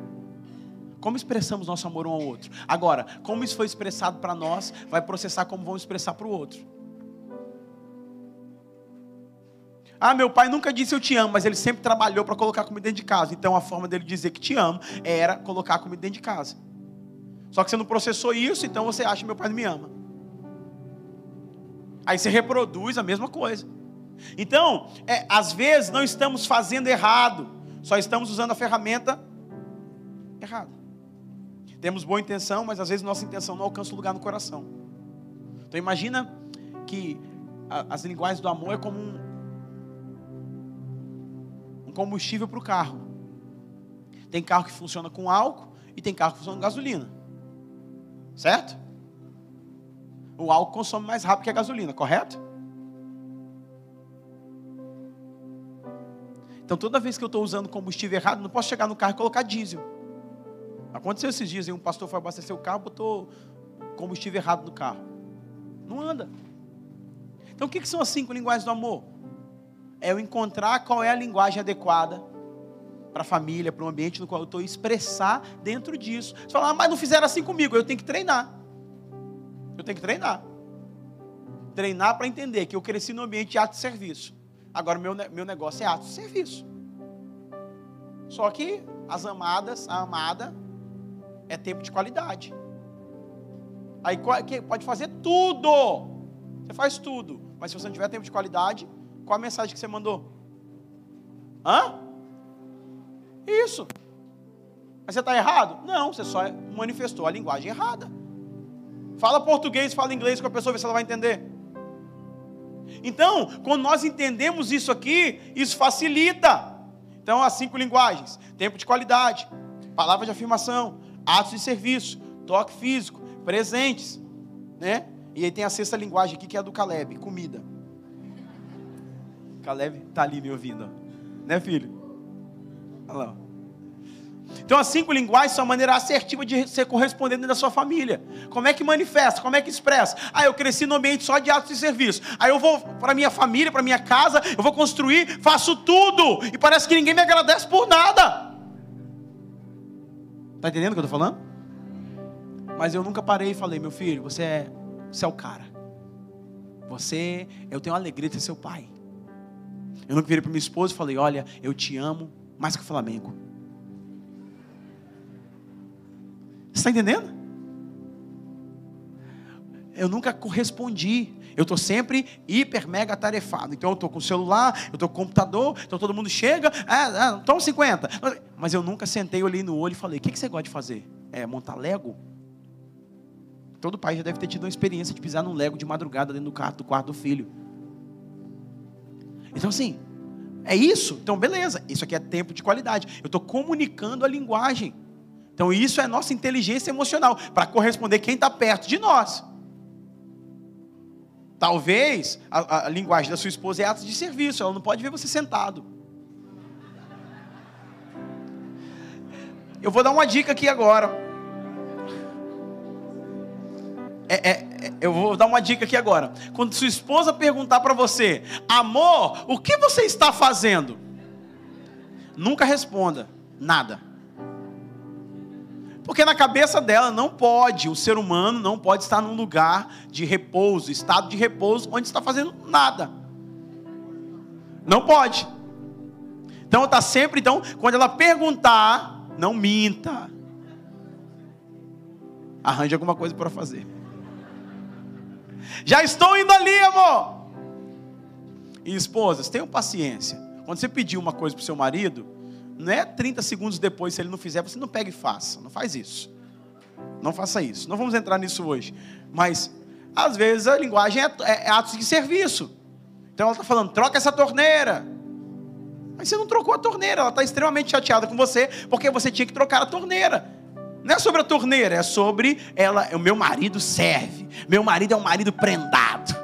Como expressamos nosso amor um ao outro? Agora, como isso foi expressado para nós, vai processar como vamos expressar para o outro. Ah, meu pai nunca disse eu te amo, mas ele sempre trabalhou para colocar comida dentro de casa. Então a forma dele dizer que te amo era colocar comida dentro de casa. Só que você não processou isso, então você acha que meu pai não me ama. Aí você reproduz a mesma coisa. Então, é, às vezes não estamos fazendo errado, só estamos usando a ferramenta errada. Temos boa intenção, mas às vezes nossa intenção não alcança o lugar no coração. Então imagina que as linguagens do amor é como um, combustível para o carro. Tem carro que funciona com álcool e tem carro que funciona com gasolina. Certo? O álcool consome mais rápido que a gasolina, correto? Então toda vez que eu estou usando combustível errado, não posso chegar no carro e colocar diesel. Aconteceu esses dias, um pastor foi abastecer o carro, botou combustível errado no carro. Não anda. Então o que, que são as cinco linguagens do amor? é eu encontrar qual é a linguagem adequada para a família, para o ambiente no qual eu estou, expressar dentro disso. Você fala, ah, mas não fizeram assim comigo, eu tenho que treinar. Eu tenho que treinar. Treinar para entender que eu cresci no ambiente de ato de serviço. Agora, meu, meu negócio é ato de serviço. Só que as amadas, a amada, é tempo de qualidade. Aí pode fazer tudo. Você faz tudo. Mas se você não tiver tempo de qualidade, qual a mensagem que você mandou? Hã? Isso. Mas você está errado? Não, você só manifestou a linguagem errada. Fala português, fala inglês com a pessoa, vê se ela vai entender. Então, quando nós entendemos isso aqui, isso facilita. Então, as cinco linguagens: tempo de qualidade, palavra de afirmação, atos de serviço, toque físico, presentes, né? E aí tem a sexta linguagem aqui que é a do Caleb, comida. Caleb está ali me ouvindo. Né, filho? Olha lá. Então, as cinco linguagens são a maneira assertiva de ser correspondente da sua família. Como é que manifesta? Como é que expressa? Ah, eu cresci no ambiente só de atos de serviço. Aí eu vou para minha família, para minha casa, eu vou construir, faço tudo. E parece que ninguém me agradece por nada. Está entendendo o que eu estou falando? Mas eu nunca parei e falei, meu filho, você é, você é o cara. Você, eu tenho alegria de ser seu pai. Eu nunca virei para minha esposa e falei: Olha, eu te amo mais que o Flamengo. Está entendendo? Eu nunca correspondi. Eu estou sempre hiper mega tarefado. Então eu estou com o celular, eu estou com o computador, então todo mundo chega, ah, ah, toma 50. Mas eu nunca sentei, olhei no olho e falei: O que, que você gosta de fazer? É montar Lego? Todo pai já deve ter tido uma experiência de pisar num Lego de madrugada dentro do quarto do, quarto do filho. Então, assim, é isso. Então, beleza. Isso aqui é tempo de qualidade. Eu estou comunicando a linguagem. Então, isso é nossa inteligência emocional para corresponder quem está perto de nós. Talvez a, a, linguagem da sua esposa é atos de serviço. Ela não pode ver você sentado. Eu vou dar uma dica aqui agora. É, é, eu vou dar uma dica aqui agora. Quando sua esposa perguntar para você, amor, o que você está fazendo? Nunca responda nada. Porque na cabeça dela não pode, o ser humano não pode estar num lugar de repouso, estado de repouso, onde está fazendo nada. Não pode. Então está sempre, então, quando ela perguntar, não minta. Arranje alguma coisa para fazer. Já estou indo ali, amor. E esposas, tenham paciência. Quando você pedir uma coisa para o seu marido, Não é 30 segundos depois, se ele não fizer, você não pega e faça. Não faz isso. Não faça isso. Não vamos entrar nisso hoje. Mas, às vezes, a linguagem é, é, é atos de serviço. Então ela está falando, troca essa torneira. Mas você não trocou a torneira, ela está extremamente chateada com você, porque você tinha que trocar a torneira. Não é sobre a torneira, é sobre ela. O meu marido serve. Meu marido é um marido prendado.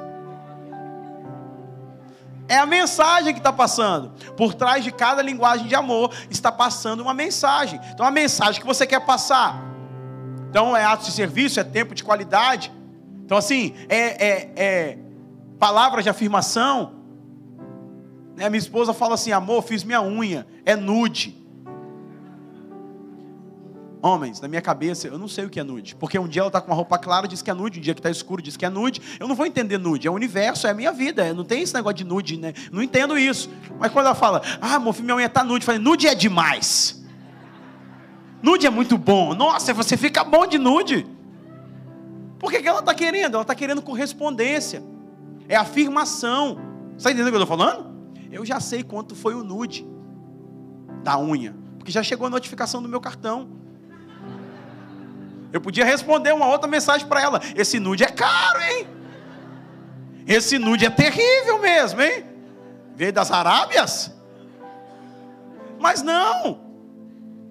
É a mensagem que está passando. Por trás de cada linguagem de amor está passando uma mensagem. Então a mensagem que você quer passar. Então é ato de serviço, é tempo de qualidade. Então assim, é, é, é palavras de afirmação. Né? Minha esposa fala assim: amor, fiz minha unha, é nude. Homens, na minha cabeça, eu não sei o que é nude. Porque um dia ela está com uma roupa clara, diz que é nude. Um dia que está escuro, diz que é nude. Eu não vou entender nude. É o universo, é a minha vida. Não tem esse negócio de nude, né? Não entendo isso. Mas quando ela fala, ah, amor, minha unha está nude. Eu falei, nude é demais. Nude é muito bom. Nossa, você fica bom de nude. Por que, que ela está querendo? Ela está querendo correspondência. É afirmação. Está entendendo o que eu estou falando? Eu já sei quanto foi o nude da unha. Porque já chegou a notificação do meu cartão. Eu podia responder uma outra mensagem para ela. Esse nude é caro, hein? Esse nude é terrível mesmo, hein? Veio das Arábias? Mas não.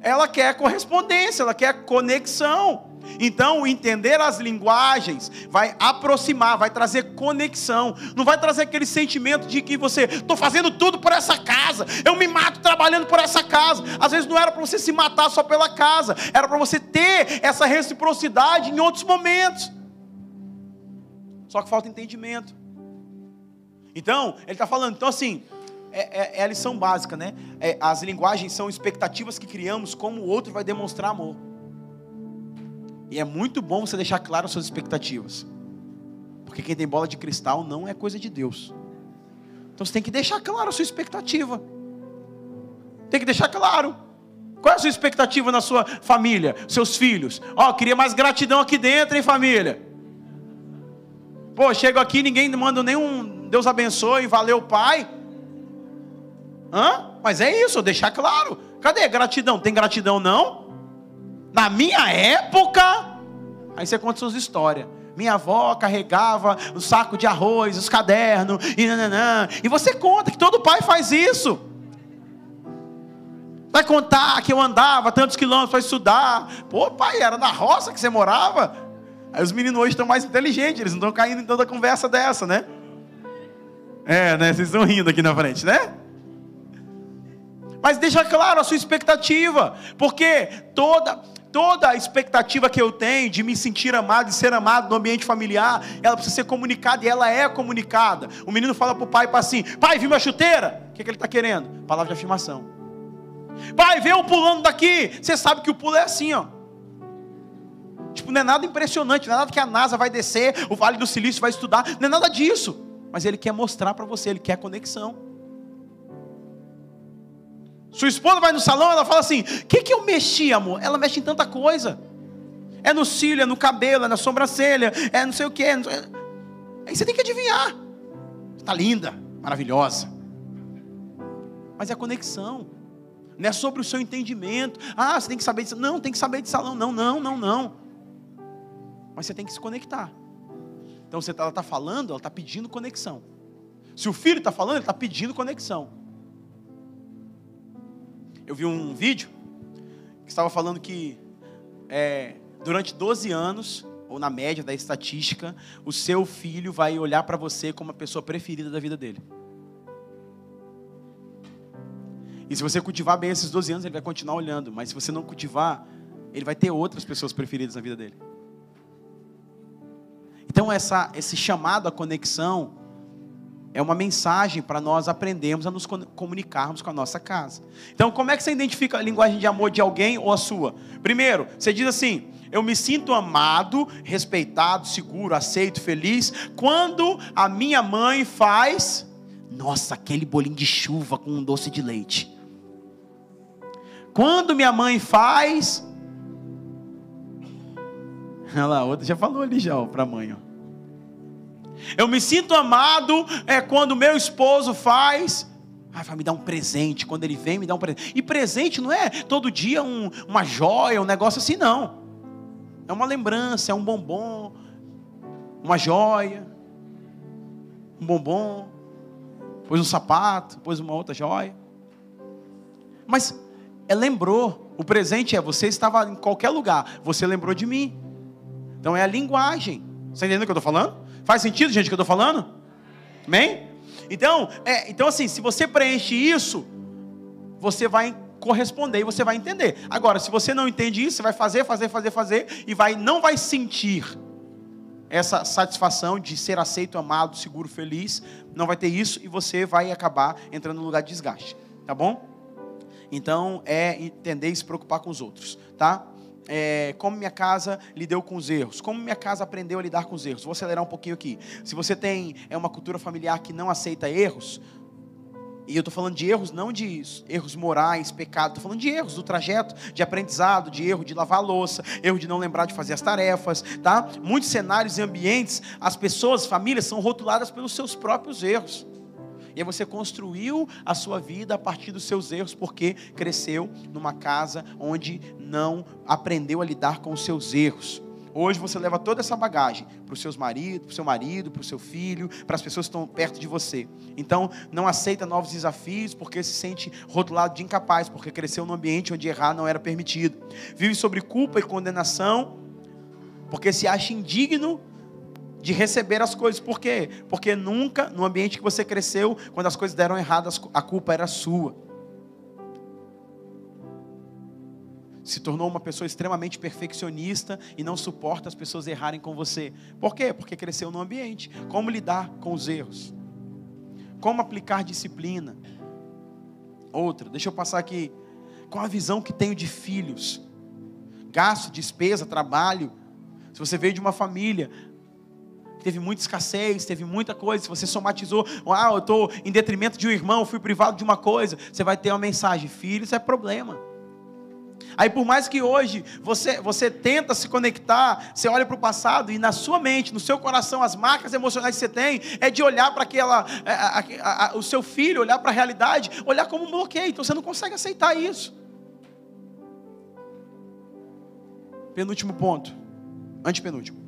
Ela quer correspondência, ela quer conexão. Então, entender as linguagens vai aproximar, vai trazer conexão. Não vai trazer aquele sentimento de que você, estou fazendo tudo por essa casa, eu me mato trabalhando por essa casa. Às vezes não era para você se matar só pela casa, era para você ter essa reciprocidade em outros momentos. Só que falta entendimento. Então, ele está falando, então assim, é, é, é, a lição básica, né? É, as linguagens são expectativas que criamos como o outro vai demonstrar amor. E é muito bom você deixar claro as suas expectativas. Porque quem tem bola de cristal não é coisa de Deus. Então você tem que deixar claro a sua expectativa. Tem que deixar claro. Qual é a sua expectativa na sua família, seus filhos? Ó, oh, queria mais gratidão aqui dentro, hein, família? Pô, chego aqui, ninguém manda nenhum Deus abençoe, valeu, pai. Hã? Mas é isso, deixar claro. Cadê gratidão? Tem gratidão não? Na minha época, aí você conta suas histórias. Minha avó carregava o saco de arroz, os cadernos, e nananã. E você conta que todo pai faz isso. Vai contar que eu andava tantos quilômetros para estudar. Pô, pai, era na roça que você morava? Aí os meninos hoje estão mais inteligentes, eles não estão caindo em toda conversa dessa, né? É, né? Vocês estão rindo aqui na frente, né? Mas deixa claro a sua expectativa, porque toda Toda a expectativa que eu tenho de me sentir amado e ser amado no ambiente familiar, ela precisa ser comunicada e ela é comunicada. O menino fala para o pai, assim: Pai, viu minha chuteira? O que, que ele está querendo? Palavra de afirmação. Pai, vê eu pulando daqui. Você sabe que o pulo é assim, ó. Tipo, não é nada impressionante, não é nada que a NASA vai descer, o Vale do Silício vai estudar, não é nada disso. Mas ele quer mostrar para você, ele quer conexão. Sua esposa vai no salão, ela fala assim: O que, que eu mexi, amor? Ela mexe em tanta coisa. É no cílio, é no cabelo, é na sobrancelha, é não sei o que. É... Aí você tem que adivinhar. Está linda, maravilhosa. Mas é a conexão. Não é sobre o seu entendimento. Ah, você tem que saber de Não, tem que saber de salão. Não, não, não, não. Mas você tem que se conectar. Então, ela está falando, ela está pedindo conexão. Se o filho está falando, ele está pedindo conexão. Eu vi um vídeo que estava falando que é, durante 12 anos, ou na média da estatística, o seu filho vai olhar para você como a pessoa preferida da vida dele. E se você cultivar bem esses 12 anos, ele vai continuar olhando. Mas se você não cultivar, ele vai ter outras pessoas preferidas na vida dele. Então, essa, esse chamado à conexão é uma mensagem para nós aprendermos a nos comunicarmos com a nossa casa. Então, como é que você identifica a linguagem de amor de alguém ou a sua? Primeiro, você diz assim: eu me sinto amado, respeitado, seguro, aceito, feliz, quando a minha mãe faz, nossa, aquele bolinho de chuva com um doce de leite. Quando minha mãe faz. Olha lá, outra já falou ali já para a mãe. Ó. Eu me sinto amado é quando meu esposo faz. Ah, vai me dar um presente. Quando ele vem, me dá um presente. E presente não é todo dia um, uma joia, um negócio assim, não. É uma lembrança, é um bombom, uma joia, um bombom, pôs um sapato, pôs uma outra joia. Mas é lembrou. O presente é você estava em qualquer lugar, você lembrou de mim. Então é a linguagem. Você entendendo o que eu estou falando? Faz sentido, gente, o que eu estou falando? Amém? Então, é, então assim, se você preenche isso, você vai corresponder e você vai entender. Agora, se você não entende isso, você vai fazer, fazer, fazer, fazer e vai não vai sentir essa satisfação de ser aceito, amado, seguro, feliz, não vai ter isso e você vai acabar entrando no lugar de desgaste, tá bom? Então é entender e se preocupar com os outros, tá? É, como minha casa lidou com os erros, como minha casa aprendeu a lidar com os erros. Vou acelerar um pouquinho aqui. Se você tem é uma cultura familiar que não aceita erros, e eu estou falando de erros, não de erros morais, pecado, estou falando de erros do trajeto, de aprendizado, de erro de lavar a louça, erro de não lembrar de fazer as tarefas, tá? Muitos cenários e ambientes, as pessoas, famílias são rotuladas pelos seus próprios erros. E aí você construiu a sua vida a partir dos seus erros, porque cresceu numa casa onde não aprendeu a lidar com os seus erros. Hoje você leva toda essa bagagem para o seu marido, para o seu marido, para o seu filho, para as pessoas que estão perto de você. Então, não aceita novos desafios porque se sente rotulado de incapaz, porque cresceu num ambiente onde errar não era permitido. Vive sobre culpa e condenação, porque se acha indigno de receber as coisas. Por quê? Porque nunca, no ambiente que você cresceu, quando as coisas deram erradas, a culpa era sua. se tornou uma pessoa extremamente perfeccionista e não suporta as pessoas errarem com você. Por quê? Porque cresceu no ambiente. Como lidar com os erros? Como aplicar disciplina? Outra, deixa eu passar aqui. Qual a visão que tenho de filhos? Gasto, despesa, trabalho. Se você veio de uma família teve muita escassez, teve muita coisa, se você somatizou, ah, eu estou em detrimento de um irmão, fui privado de uma coisa, você vai ter uma mensagem, filho, isso é problema. Aí por mais que hoje você, você tenta se conectar, você olha para o passado e na sua mente, no seu coração, as marcas emocionais que você tem é de olhar para aquela, a, a, a, o seu filho, olhar para a realidade, olhar como um bloqueio. Então você não consegue aceitar isso. Penúltimo ponto, antepenúltimo.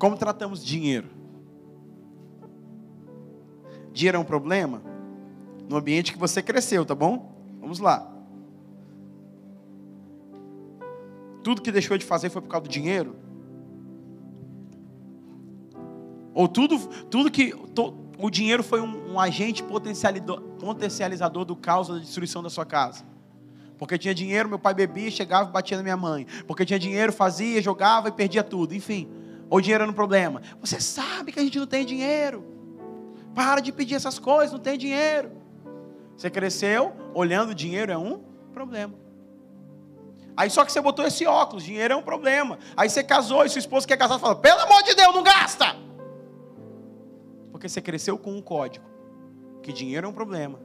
Como tratamos dinheiro? Dinheiro é um problema no ambiente que você cresceu, tá bom? Vamos lá. tudo que deixou de fazer foi por causa do dinheiro? Ou tudo, tudo que to, o dinheiro foi um, um agente potencializador, potencializador do caos da destruição da sua casa? Porque tinha dinheiro, meu pai bebia, chegava e batia na minha mãe. Porque tinha dinheiro, fazia, jogava e perdia tudo. Enfim, ou dinheiro era um problema. Você sabe que a gente não tem dinheiro. Para de pedir essas coisas, não tem dinheiro. Você cresceu olhando dinheiro é um problema. Aí só que você botou esse óculos, dinheiro é um problema. Aí você casou e sua esposa quer casar, fala: pelo amor de Deus, não gasta! Porque você cresceu com um código que dinheiro é um problema.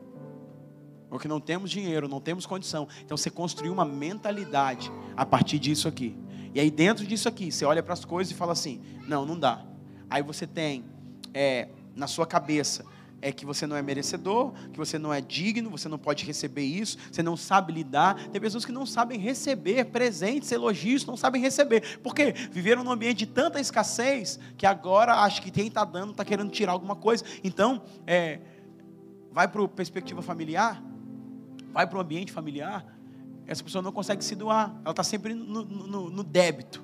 Porque não temos dinheiro, não temos condição. Então você construiu uma mentalidade a partir disso aqui. E aí dentro disso aqui, você olha para as coisas e fala assim: não, não dá. Aí você tem é, na sua cabeça é que você não é merecedor, que você não é digno, você não pode receber isso, você não sabe lidar. Tem pessoas que não sabem receber presentes, elogios, não sabem receber. Porque viveram num ambiente de tanta escassez que agora acho que quem está dando está querendo tirar alguma coisa. Então, é, vai para a perspectiva familiar, vai para o ambiente familiar, essa pessoa não consegue se doar, ela está sempre no, no, no débito.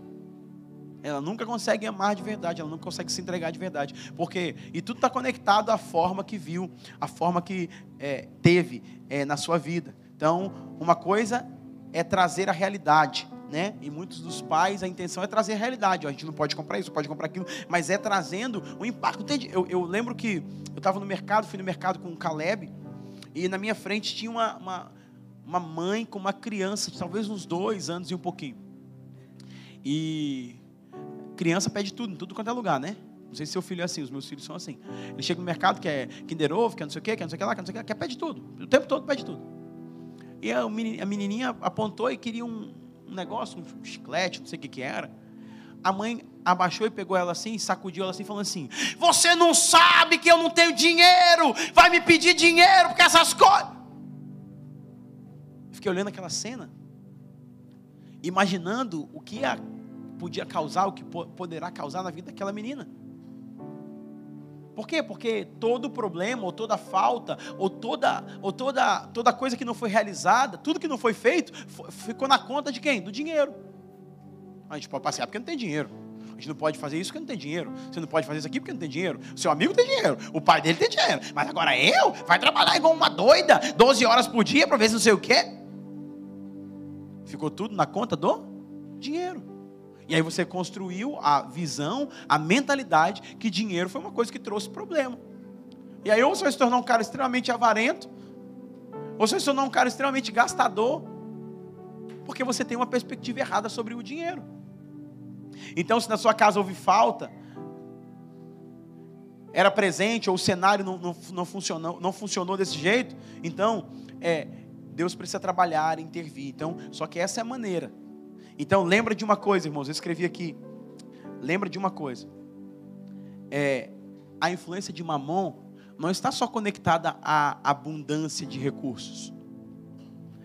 Ela nunca consegue amar de verdade, ela nunca consegue se entregar de verdade. Porque, e tudo está conectado à forma que viu, à forma que é, teve é, na sua vida. Então, uma coisa é trazer a realidade, né? E muitos dos pais, a intenção é trazer a realidade. a gente não pode comprar isso, pode comprar aquilo, mas é trazendo o impacto. Eu, eu lembro que eu estava no mercado, fui no mercado com o Caleb, e na minha frente tinha uma, uma, uma mãe com uma criança, talvez uns dois anos e um pouquinho. E criança pede tudo, tudo quanto é lugar, né? Não sei se seu filho é assim, os meus filhos são assim. Ele chega no mercado, quer Kinder Ovo, quer não sei o quê, quer não sei o que lá, quer não sei o que, quer pede tudo. O tempo todo pede tudo. E a menininha apontou e queria um, um negócio, um chiclete, não sei o que que era. A mãe abaixou e pegou ela assim, sacudiu ela assim, falando assim: Você não sabe que eu não tenho dinheiro, vai me pedir dinheiro porque essas coisas. Fiquei olhando aquela cena, imaginando o que a, podia causar, o que poderá causar na vida daquela menina. Por quê? Porque todo problema, ou toda falta, ou toda, ou toda, toda coisa que não foi realizada, tudo que não foi feito, ficou na conta de quem? Do dinheiro. A gente pode passear porque não tem dinheiro. A gente não pode fazer isso porque não tem dinheiro. Você não pode fazer isso aqui porque não tem dinheiro. O seu amigo tem dinheiro. O pai dele tem dinheiro. Mas agora eu? Vai trabalhar igual uma doida, 12 horas por dia para ver se não sei o quê. Ficou tudo na conta do dinheiro. E aí você construiu a visão, a mentalidade que dinheiro foi uma coisa que trouxe problema. E aí ou você vai se tornar um cara extremamente avarento, ou você vai se tornar um cara extremamente gastador, porque você tem uma perspectiva errada sobre o dinheiro. Então, se na sua casa houve falta, era presente, ou o cenário não, não, não, funcionou, não funcionou desse jeito, então, é, Deus precisa trabalhar, intervir. Então, só que essa é a maneira. Então, lembra de uma coisa, irmãos, eu escrevi aqui. Lembra de uma coisa. É, a influência de Mamon não está só conectada à abundância de recursos.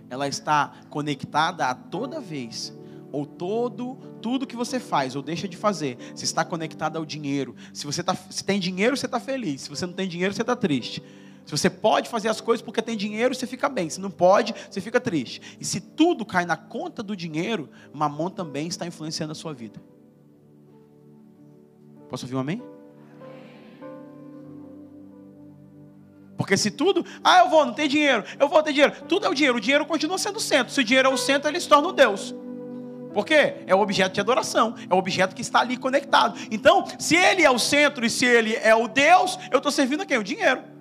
Ela está conectada a toda vez ou todo tudo que você faz ou deixa de fazer, se está conectado ao dinheiro. Se você tá, se tem dinheiro, você está feliz. Se você não tem dinheiro, você está triste. Se você pode fazer as coisas porque tem dinheiro, você fica bem. Se não pode, você fica triste. E se tudo cai na conta do dinheiro, mamon também está influenciando a sua vida. Posso ouvir um amém? Porque se tudo, ah, eu vou, não tem dinheiro, eu vou ter dinheiro, tudo é o dinheiro, o dinheiro continua sendo o centro. Se o dinheiro é o centro, ele se torna o Deus. Por quê? É o objeto de adoração, é o objeto que está ali conectado. Então, se ele é o centro e se ele é o Deus, eu estou servindo a quem? O dinheiro.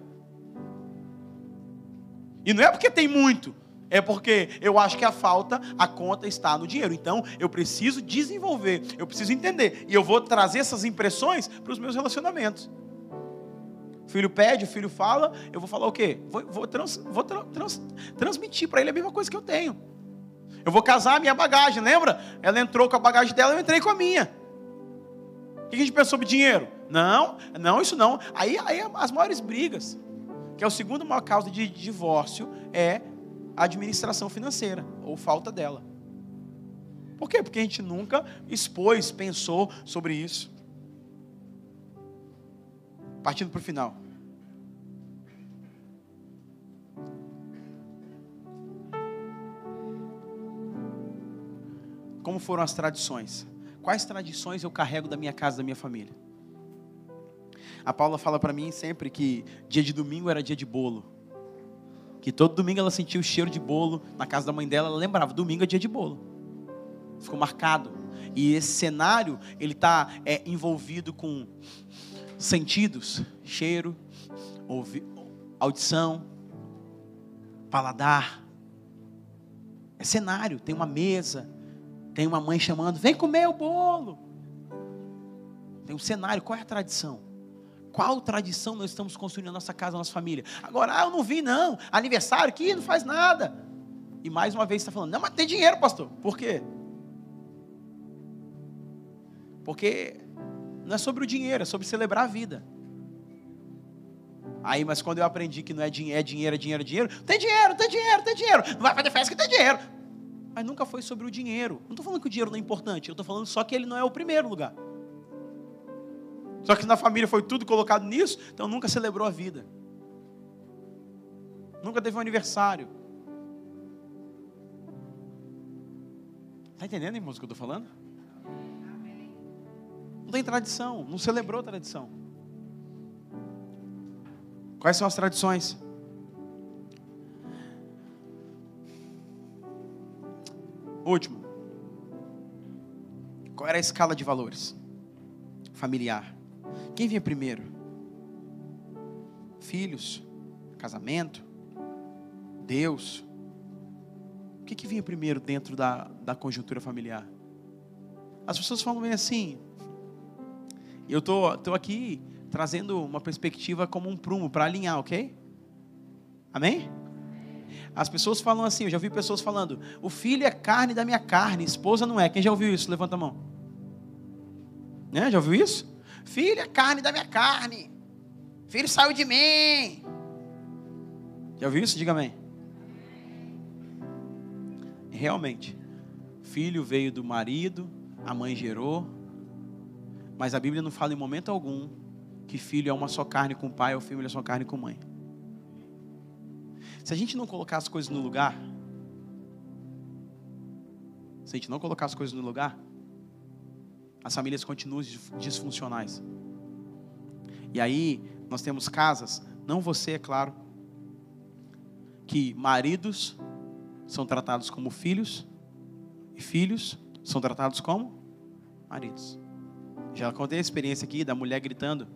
E não é porque tem muito, é porque eu acho que a falta, a conta está no dinheiro. Então, eu preciso desenvolver, eu preciso entender. E eu vou trazer essas impressões para os meus relacionamentos. O filho pede, o filho fala, eu vou falar o quê? Vou, vou, trans, vou trans, transmitir para ele a mesma coisa que eu tenho. Eu vou casar a minha bagagem, lembra? Ela entrou com a bagagem dela, eu entrei com a minha. O que a gente pensa sobre dinheiro? Não, não, isso não. Aí, aí as maiores brigas que é o segundo maior causa de divórcio, é a administração financeira, ou falta dela. Por quê? Porque a gente nunca expôs, pensou sobre isso. Partindo para o final. Como foram as tradições? Quais tradições eu carrego da minha casa, da minha família? A Paula fala para mim sempre que dia de domingo era dia de bolo. Que todo domingo ela sentia o cheiro de bolo na casa da mãe dela, ela lembrava, domingo é dia de bolo. Ficou marcado. E esse cenário, ele está é, envolvido com sentidos, cheiro, ouvi, audição, paladar. É cenário, tem uma mesa, tem uma mãe chamando, vem comer o bolo. Tem um cenário, qual é a tradição? Qual tradição nós estamos construindo na nossa casa, na nossa família. Agora, ah, eu não vi, não. Aniversário aqui não faz nada. E mais uma vez está falando, não, mas tem dinheiro, pastor. Por quê? Porque não é sobre o dinheiro, é sobre celebrar a vida. Aí, mas quando eu aprendi que não é dinheiro, é dinheiro, é dinheiro, é dinheiro, tem dinheiro, tem dinheiro, tem dinheiro. Não vai fazer festa que tem dinheiro. Mas nunca foi sobre o dinheiro. Não estou falando que o dinheiro não é importante, eu estou falando só que ele não é o primeiro lugar. Só que na família foi tudo colocado nisso, então nunca celebrou a vida. Nunca teve um aniversário. Está entendendo, irmãos, o que eu estou falando? Não tem tradição, não celebrou tradição. Quais são as tradições? Último. Qual era a escala de valores? Familiar. Quem vinha primeiro? Filhos, casamento, Deus. O que, que vinha primeiro dentro da, da conjuntura familiar? As pessoas falam bem assim. Eu tô, tô aqui trazendo uma perspectiva como um prumo para alinhar, ok? Amém? As pessoas falam assim, eu já ouvi pessoas falando: o filho é carne da minha carne, esposa não é. Quem já ouviu isso? Levanta a mão. Né? Já ouviu isso? Filho é carne da minha carne. Filho saiu de mim. Já ouviu isso? Diga amém. Realmente, filho veio do marido, a mãe gerou, mas a Bíblia não fala em momento algum que filho é uma só carne com o pai ou filho é só carne com mãe. Se a gente não colocar as coisas no lugar, se a gente não colocar as coisas no lugar, as famílias continuam disfuncionais. E aí, nós temos casas, não você, é claro, que maridos são tratados como filhos e filhos são tratados como maridos. Já contei a experiência aqui da mulher gritando: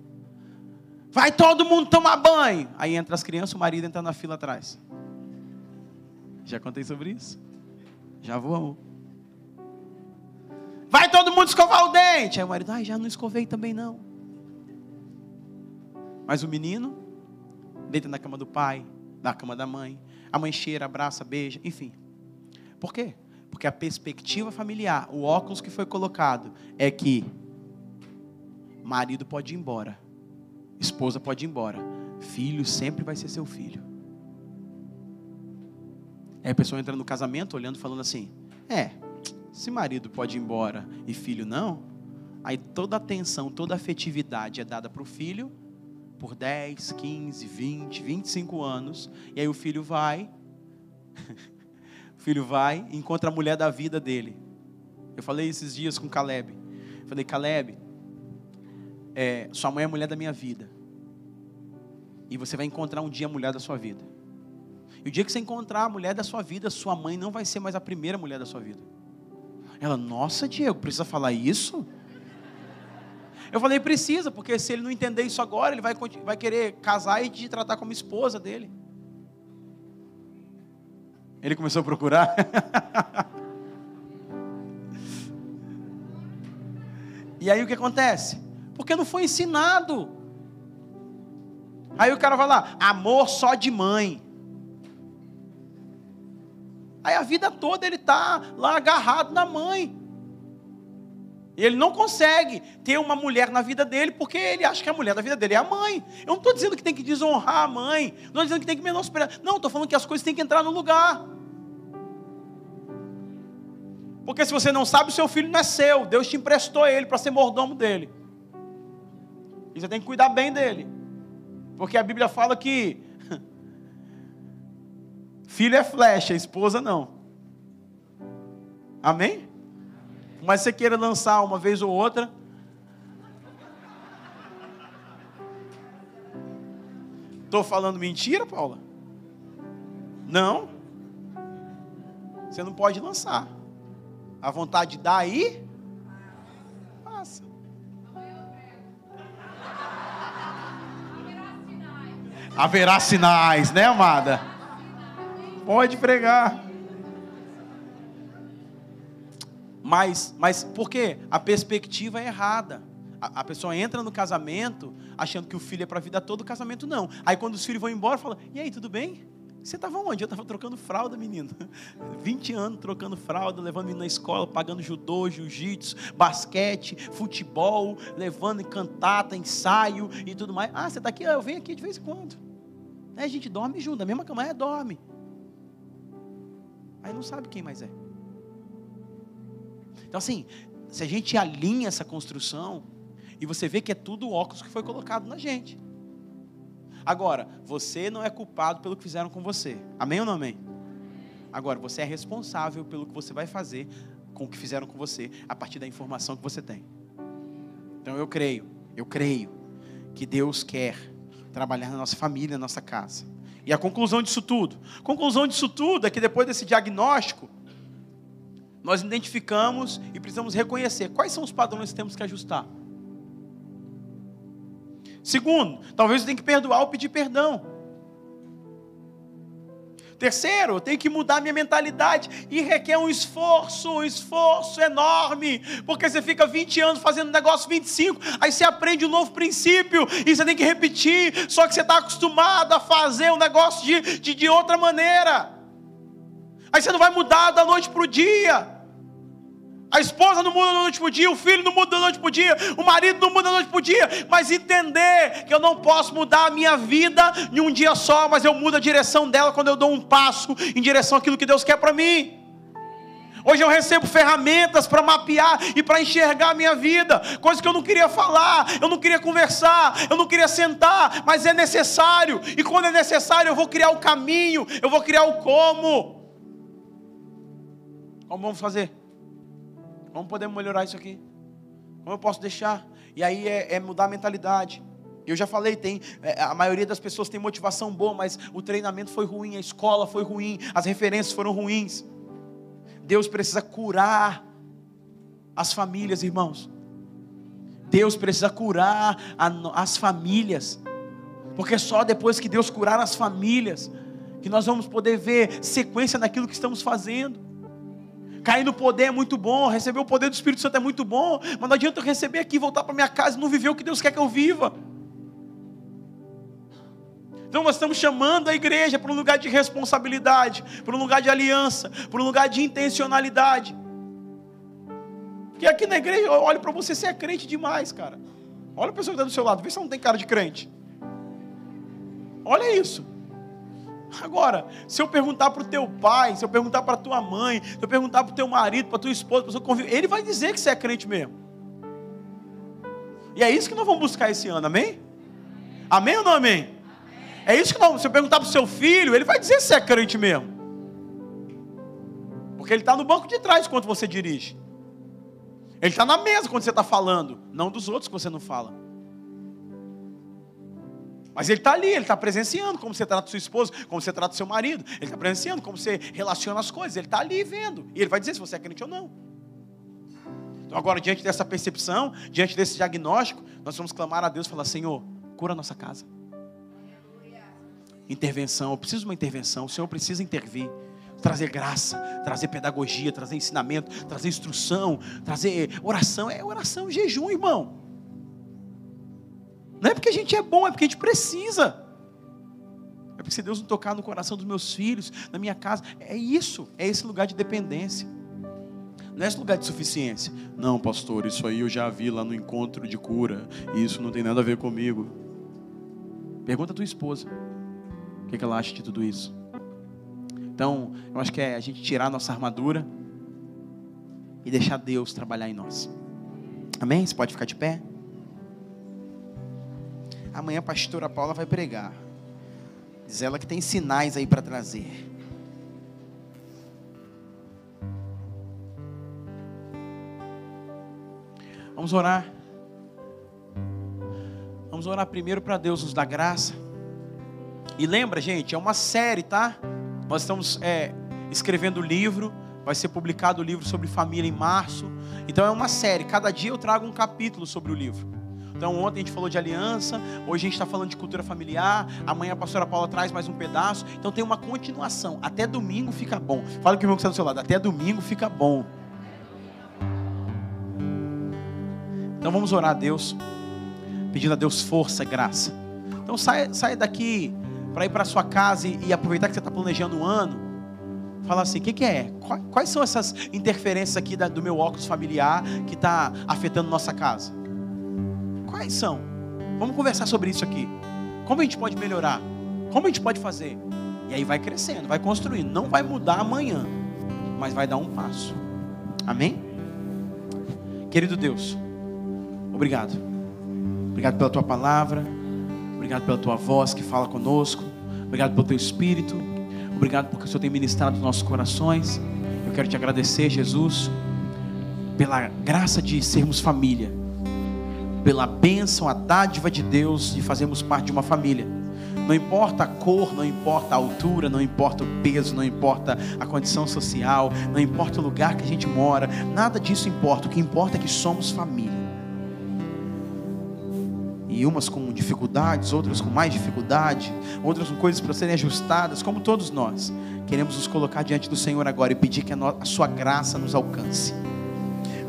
Vai todo mundo tomar banho. Aí entra as crianças, o marido entra na fila atrás. Já contei sobre isso? Já vou. Mundo escovar o dente. Aí o marido, ai, já não escovei também não. Mas o menino deita na cama do pai, na cama da mãe. A mãe cheira, abraça, beija, enfim. Por quê? Porque a perspectiva familiar, o óculos que foi colocado, é que marido pode ir embora, esposa pode ir embora, filho sempre vai ser seu filho. Aí a pessoa entra no casamento olhando, falando assim: é, se marido pode ir embora e filho não, aí toda atenção, toda afetividade é dada para o filho por 10, 15, 20, 25 anos, e aí o filho vai, o filho vai e encontra a mulher da vida dele. Eu falei esses dias com Caleb. falei, Caleb, é, sua mãe é a mulher da minha vida. E você vai encontrar um dia a mulher da sua vida. E o dia que você encontrar a mulher da sua vida, sua mãe não vai ser mais a primeira mulher da sua vida. Ela, nossa, Diego, precisa falar isso? Eu falei, precisa, porque se ele não entender isso agora, ele vai, vai querer casar e te tratar como esposa dele. Ele começou a procurar. e aí o que acontece? Porque não foi ensinado. Aí o cara vai lá, amor só de mãe. Aí a vida toda ele está lá agarrado na mãe. E ele não consegue ter uma mulher na vida dele porque ele acha que a mulher da vida dele é a mãe. Eu não estou dizendo que tem que desonrar a mãe, não estou dizendo que tem que menosprezar. Não, estou falando que as coisas têm que entrar no lugar. Porque se você não sabe, o seu filho não é seu. Deus te emprestou ele para ser mordomo dele. E você tem que cuidar bem dele. Porque a Bíblia fala que filho é flecha, esposa não. Amém? Mas você queira lançar uma vez ou outra. Estou falando mentira, Paula? Não. Você não pode lançar. A vontade de dar aí, passa. Haverá sinais, né, amada? Pode pregar. Mas, mas por quê? A perspectiva é errada. A, a pessoa entra no casamento achando que o filho é para a vida toda, o casamento não. Aí quando os filhos vão embora, fala: E aí, tudo bem? Você estava onde? Eu estava trocando fralda, menino. 20 anos trocando fralda, levando menino na escola, pagando judô, jiu-jitsu, basquete, futebol, levando em cantata, ensaio e tudo mais. Ah, você está aqui? Eu venho aqui de vez em quando. É, a gente dorme junto, a mesma cama é dorme. Aí não sabe quem mais é. Então, assim, se a gente alinha essa construção, e você vê que é tudo óculos que foi colocado na gente. Agora, você não é culpado pelo que fizeram com você. Amém ou não amém? Agora, você é responsável pelo que você vai fazer com o que fizeram com você, a partir da informação que você tem. Então, eu creio, eu creio que Deus quer trabalhar na nossa família, na nossa casa. E a conclusão disso tudo? Conclusão disso tudo é que depois desse diagnóstico, nós identificamos e precisamos reconhecer quais são os padrões que temos que ajustar. Segundo, talvez eu tenha que perdoar ou pedir perdão. Terceiro, eu tenho que mudar minha mentalidade e requer um esforço, um esforço enorme, porque você fica 20 anos fazendo negócio 25, aí você aprende um novo princípio e você tem que repetir, só que você está acostumado a fazer o um negócio de, de, de outra maneira. Aí você não vai mudar da noite para o dia. A esposa não muda da noite para o dia, o filho não muda da noite para o dia, o marido não muda da noite para o dia, mas entender que eu não posso mudar a minha vida em um dia só, mas eu mudo a direção dela quando eu dou um passo em direção àquilo que Deus quer para mim. Hoje eu recebo ferramentas para mapear e para enxergar a minha vida, coisas que eu não queria falar, eu não queria conversar, eu não queria sentar, mas é necessário, e quando é necessário eu vou criar o caminho, eu vou criar o como. Como vamos fazer? Como podemos melhorar isso aqui? Como eu posso deixar? E aí é, é mudar a mentalidade. Eu já falei, tem é, a maioria das pessoas tem motivação boa, mas o treinamento foi ruim, a escola foi ruim, as referências foram ruins. Deus precisa curar as famílias, irmãos. Deus precisa curar a, as famílias, porque só depois que Deus curar as famílias, que nós vamos poder ver sequência naquilo que estamos fazendo. Cair no poder é muito bom, receber o poder do Espírito Santo é muito bom, mas não adianta eu receber aqui, voltar para minha casa e não viver o que Deus quer que eu viva. Então nós estamos chamando a igreja para um lugar de responsabilidade, para um lugar de aliança, para um lugar de intencionalidade. Porque aqui na igreja, eu olho para você, você é crente demais, cara. Olha a pessoa que está do seu lado, vê se não tem cara de crente. Olha isso. Agora, se eu perguntar para o teu pai, se eu perguntar para tua mãe, se eu perguntar para o teu marido, para tua esposa, para o seu convívio, ele vai dizer que você é crente mesmo. E é isso que nós vamos buscar esse ano, amém? Amém ou não amém? amém. É isso que nós, se eu perguntar para o seu filho, ele vai dizer se é crente mesmo. Porque ele está no banco de trás quando você dirige. Ele está na mesa quando você está falando, não dos outros que você não fala. Mas ele está ali, ele está presenciando como você trata sua esposa, como você trata seu marido. Ele está presenciando como você relaciona as coisas. Ele está ali vendo. E ele vai dizer se você é crente ou não. Então, agora, diante dessa percepção, diante desse diagnóstico, nós vamos clamar a Deus e falar: Senhor, cura a nossa casa. Intervenção, eu preciso de uma intervenção. O Senhor precisa intervir trazer graça, trazer pedagogia, trazer ensinamento, trazer instrução, trazer oração. É oração, jejum, irmão. Não é porque a gente é bom, é porque a gente precisa. É porque se Deus não tocar no coração dos meus filhos, na minha casa, é isso, é esse lugar de dependência. Não é esse lugar de suficiência. Não, pastor, isso aí eu já vi lá no encontro de cura. Isso não tem nada a ver comigo. Pergunta a tua esposa. O que, é que ela acha de tudo isso? Então, eu acho que é a gente tirar a nossa armadura e deixar Deus trabalhar em nós. Amém? Você pode ficar de pé? Amanhã a pastora Paula vai pregar. Diz ela que tem sinais aí para trazer. Vamos orar. Vamos orar primeiro para Deus nos dar graça. E lembra, gente, é uma série, tá? Nós estamos é, escrevendo o livro. Vai ser publicado o livro sobre família em março. Então é uma série. Cada dia eu trago um capítulo sobre o livro. Então ontem a gente falou de aliança, hoje a gente está falando de cultura familiar, amanhã a pastora Paula traz mais um pedaço. Então tem uma continuação. Até domingo fica bom. Fala que o irmão que está do seu lado, até domingo fica bom. Então vamos orar a Deus, pedindo a Deus força, graça. Então sai, sai daqui para ir para sua casa e, e, aproveitar que você está planejando o um ano. Fala assim, o que, que, é? Quais são essas interferências aqui da, do meu óculos familiar que está afetando nossa casa? Quais são? Vamos conversar sobre isso aqui. Como a gente pode melhorar? Como a gente pode fazer? E aí vai crescendo, vai construindo. Não vai mudar amanhã, mas vai dar um passo. Amém? Querido Deus, obrigado. Obrigado pela tua palavra. Obrigado pela tua voz que fala conosco. Obrigado pelo teu espírito. Obrigado porque o Senhor tem ministrado nos nossos corações. Eu quero te agradecer, Jesus, pela graça de sermos família pela bênção, a dádiva de Deus de fazermos parte de uma família. Não importa a cor, não importa a altura, não importa o peso, não importa a condição social, não importa o lugar que a gente mora, nada disso importa. O que importa é que somos família. E umas com dificuldades, outras com mais dificuldade, outras com coisas para serem ajustadas, como todos nós. Queremos nos colocar diante do Senhor agora e pedir que a, a Sua graça nos alcance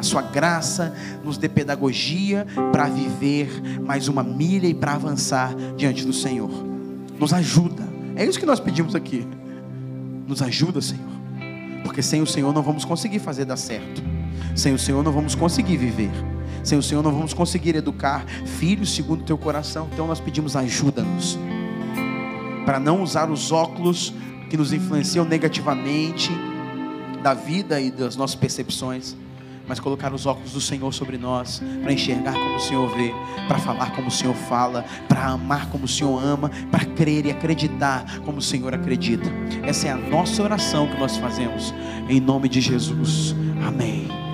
a sua graça nos dê pedagogia para viver mais uma milha e para avançar diante do Senhor. Nos ajuda. É isso que nós pedimos aqui. Nos ajuda, Senhor. Porque sem o Senhor não vamos conseguir fazer dar certo. Sem o Senhor não vamos conseguir viver. Sem o Senhor não vamos conseguir educar filhos segundo o teu coração. Então nós pedimos ajuda-nos para não usar os óculos que nos influenciam negativamente da vida e das nossas percepções, mas colocar os óculos do Senhor sobre nós, para enxergar como o Senhor vê, para falar como o Senhor fala, para amar como o Senhor ama, para crer e acreditar como o Senhor acredita. Essa é a nossa oração que nós fazemos, em nome de Jesus. Amém.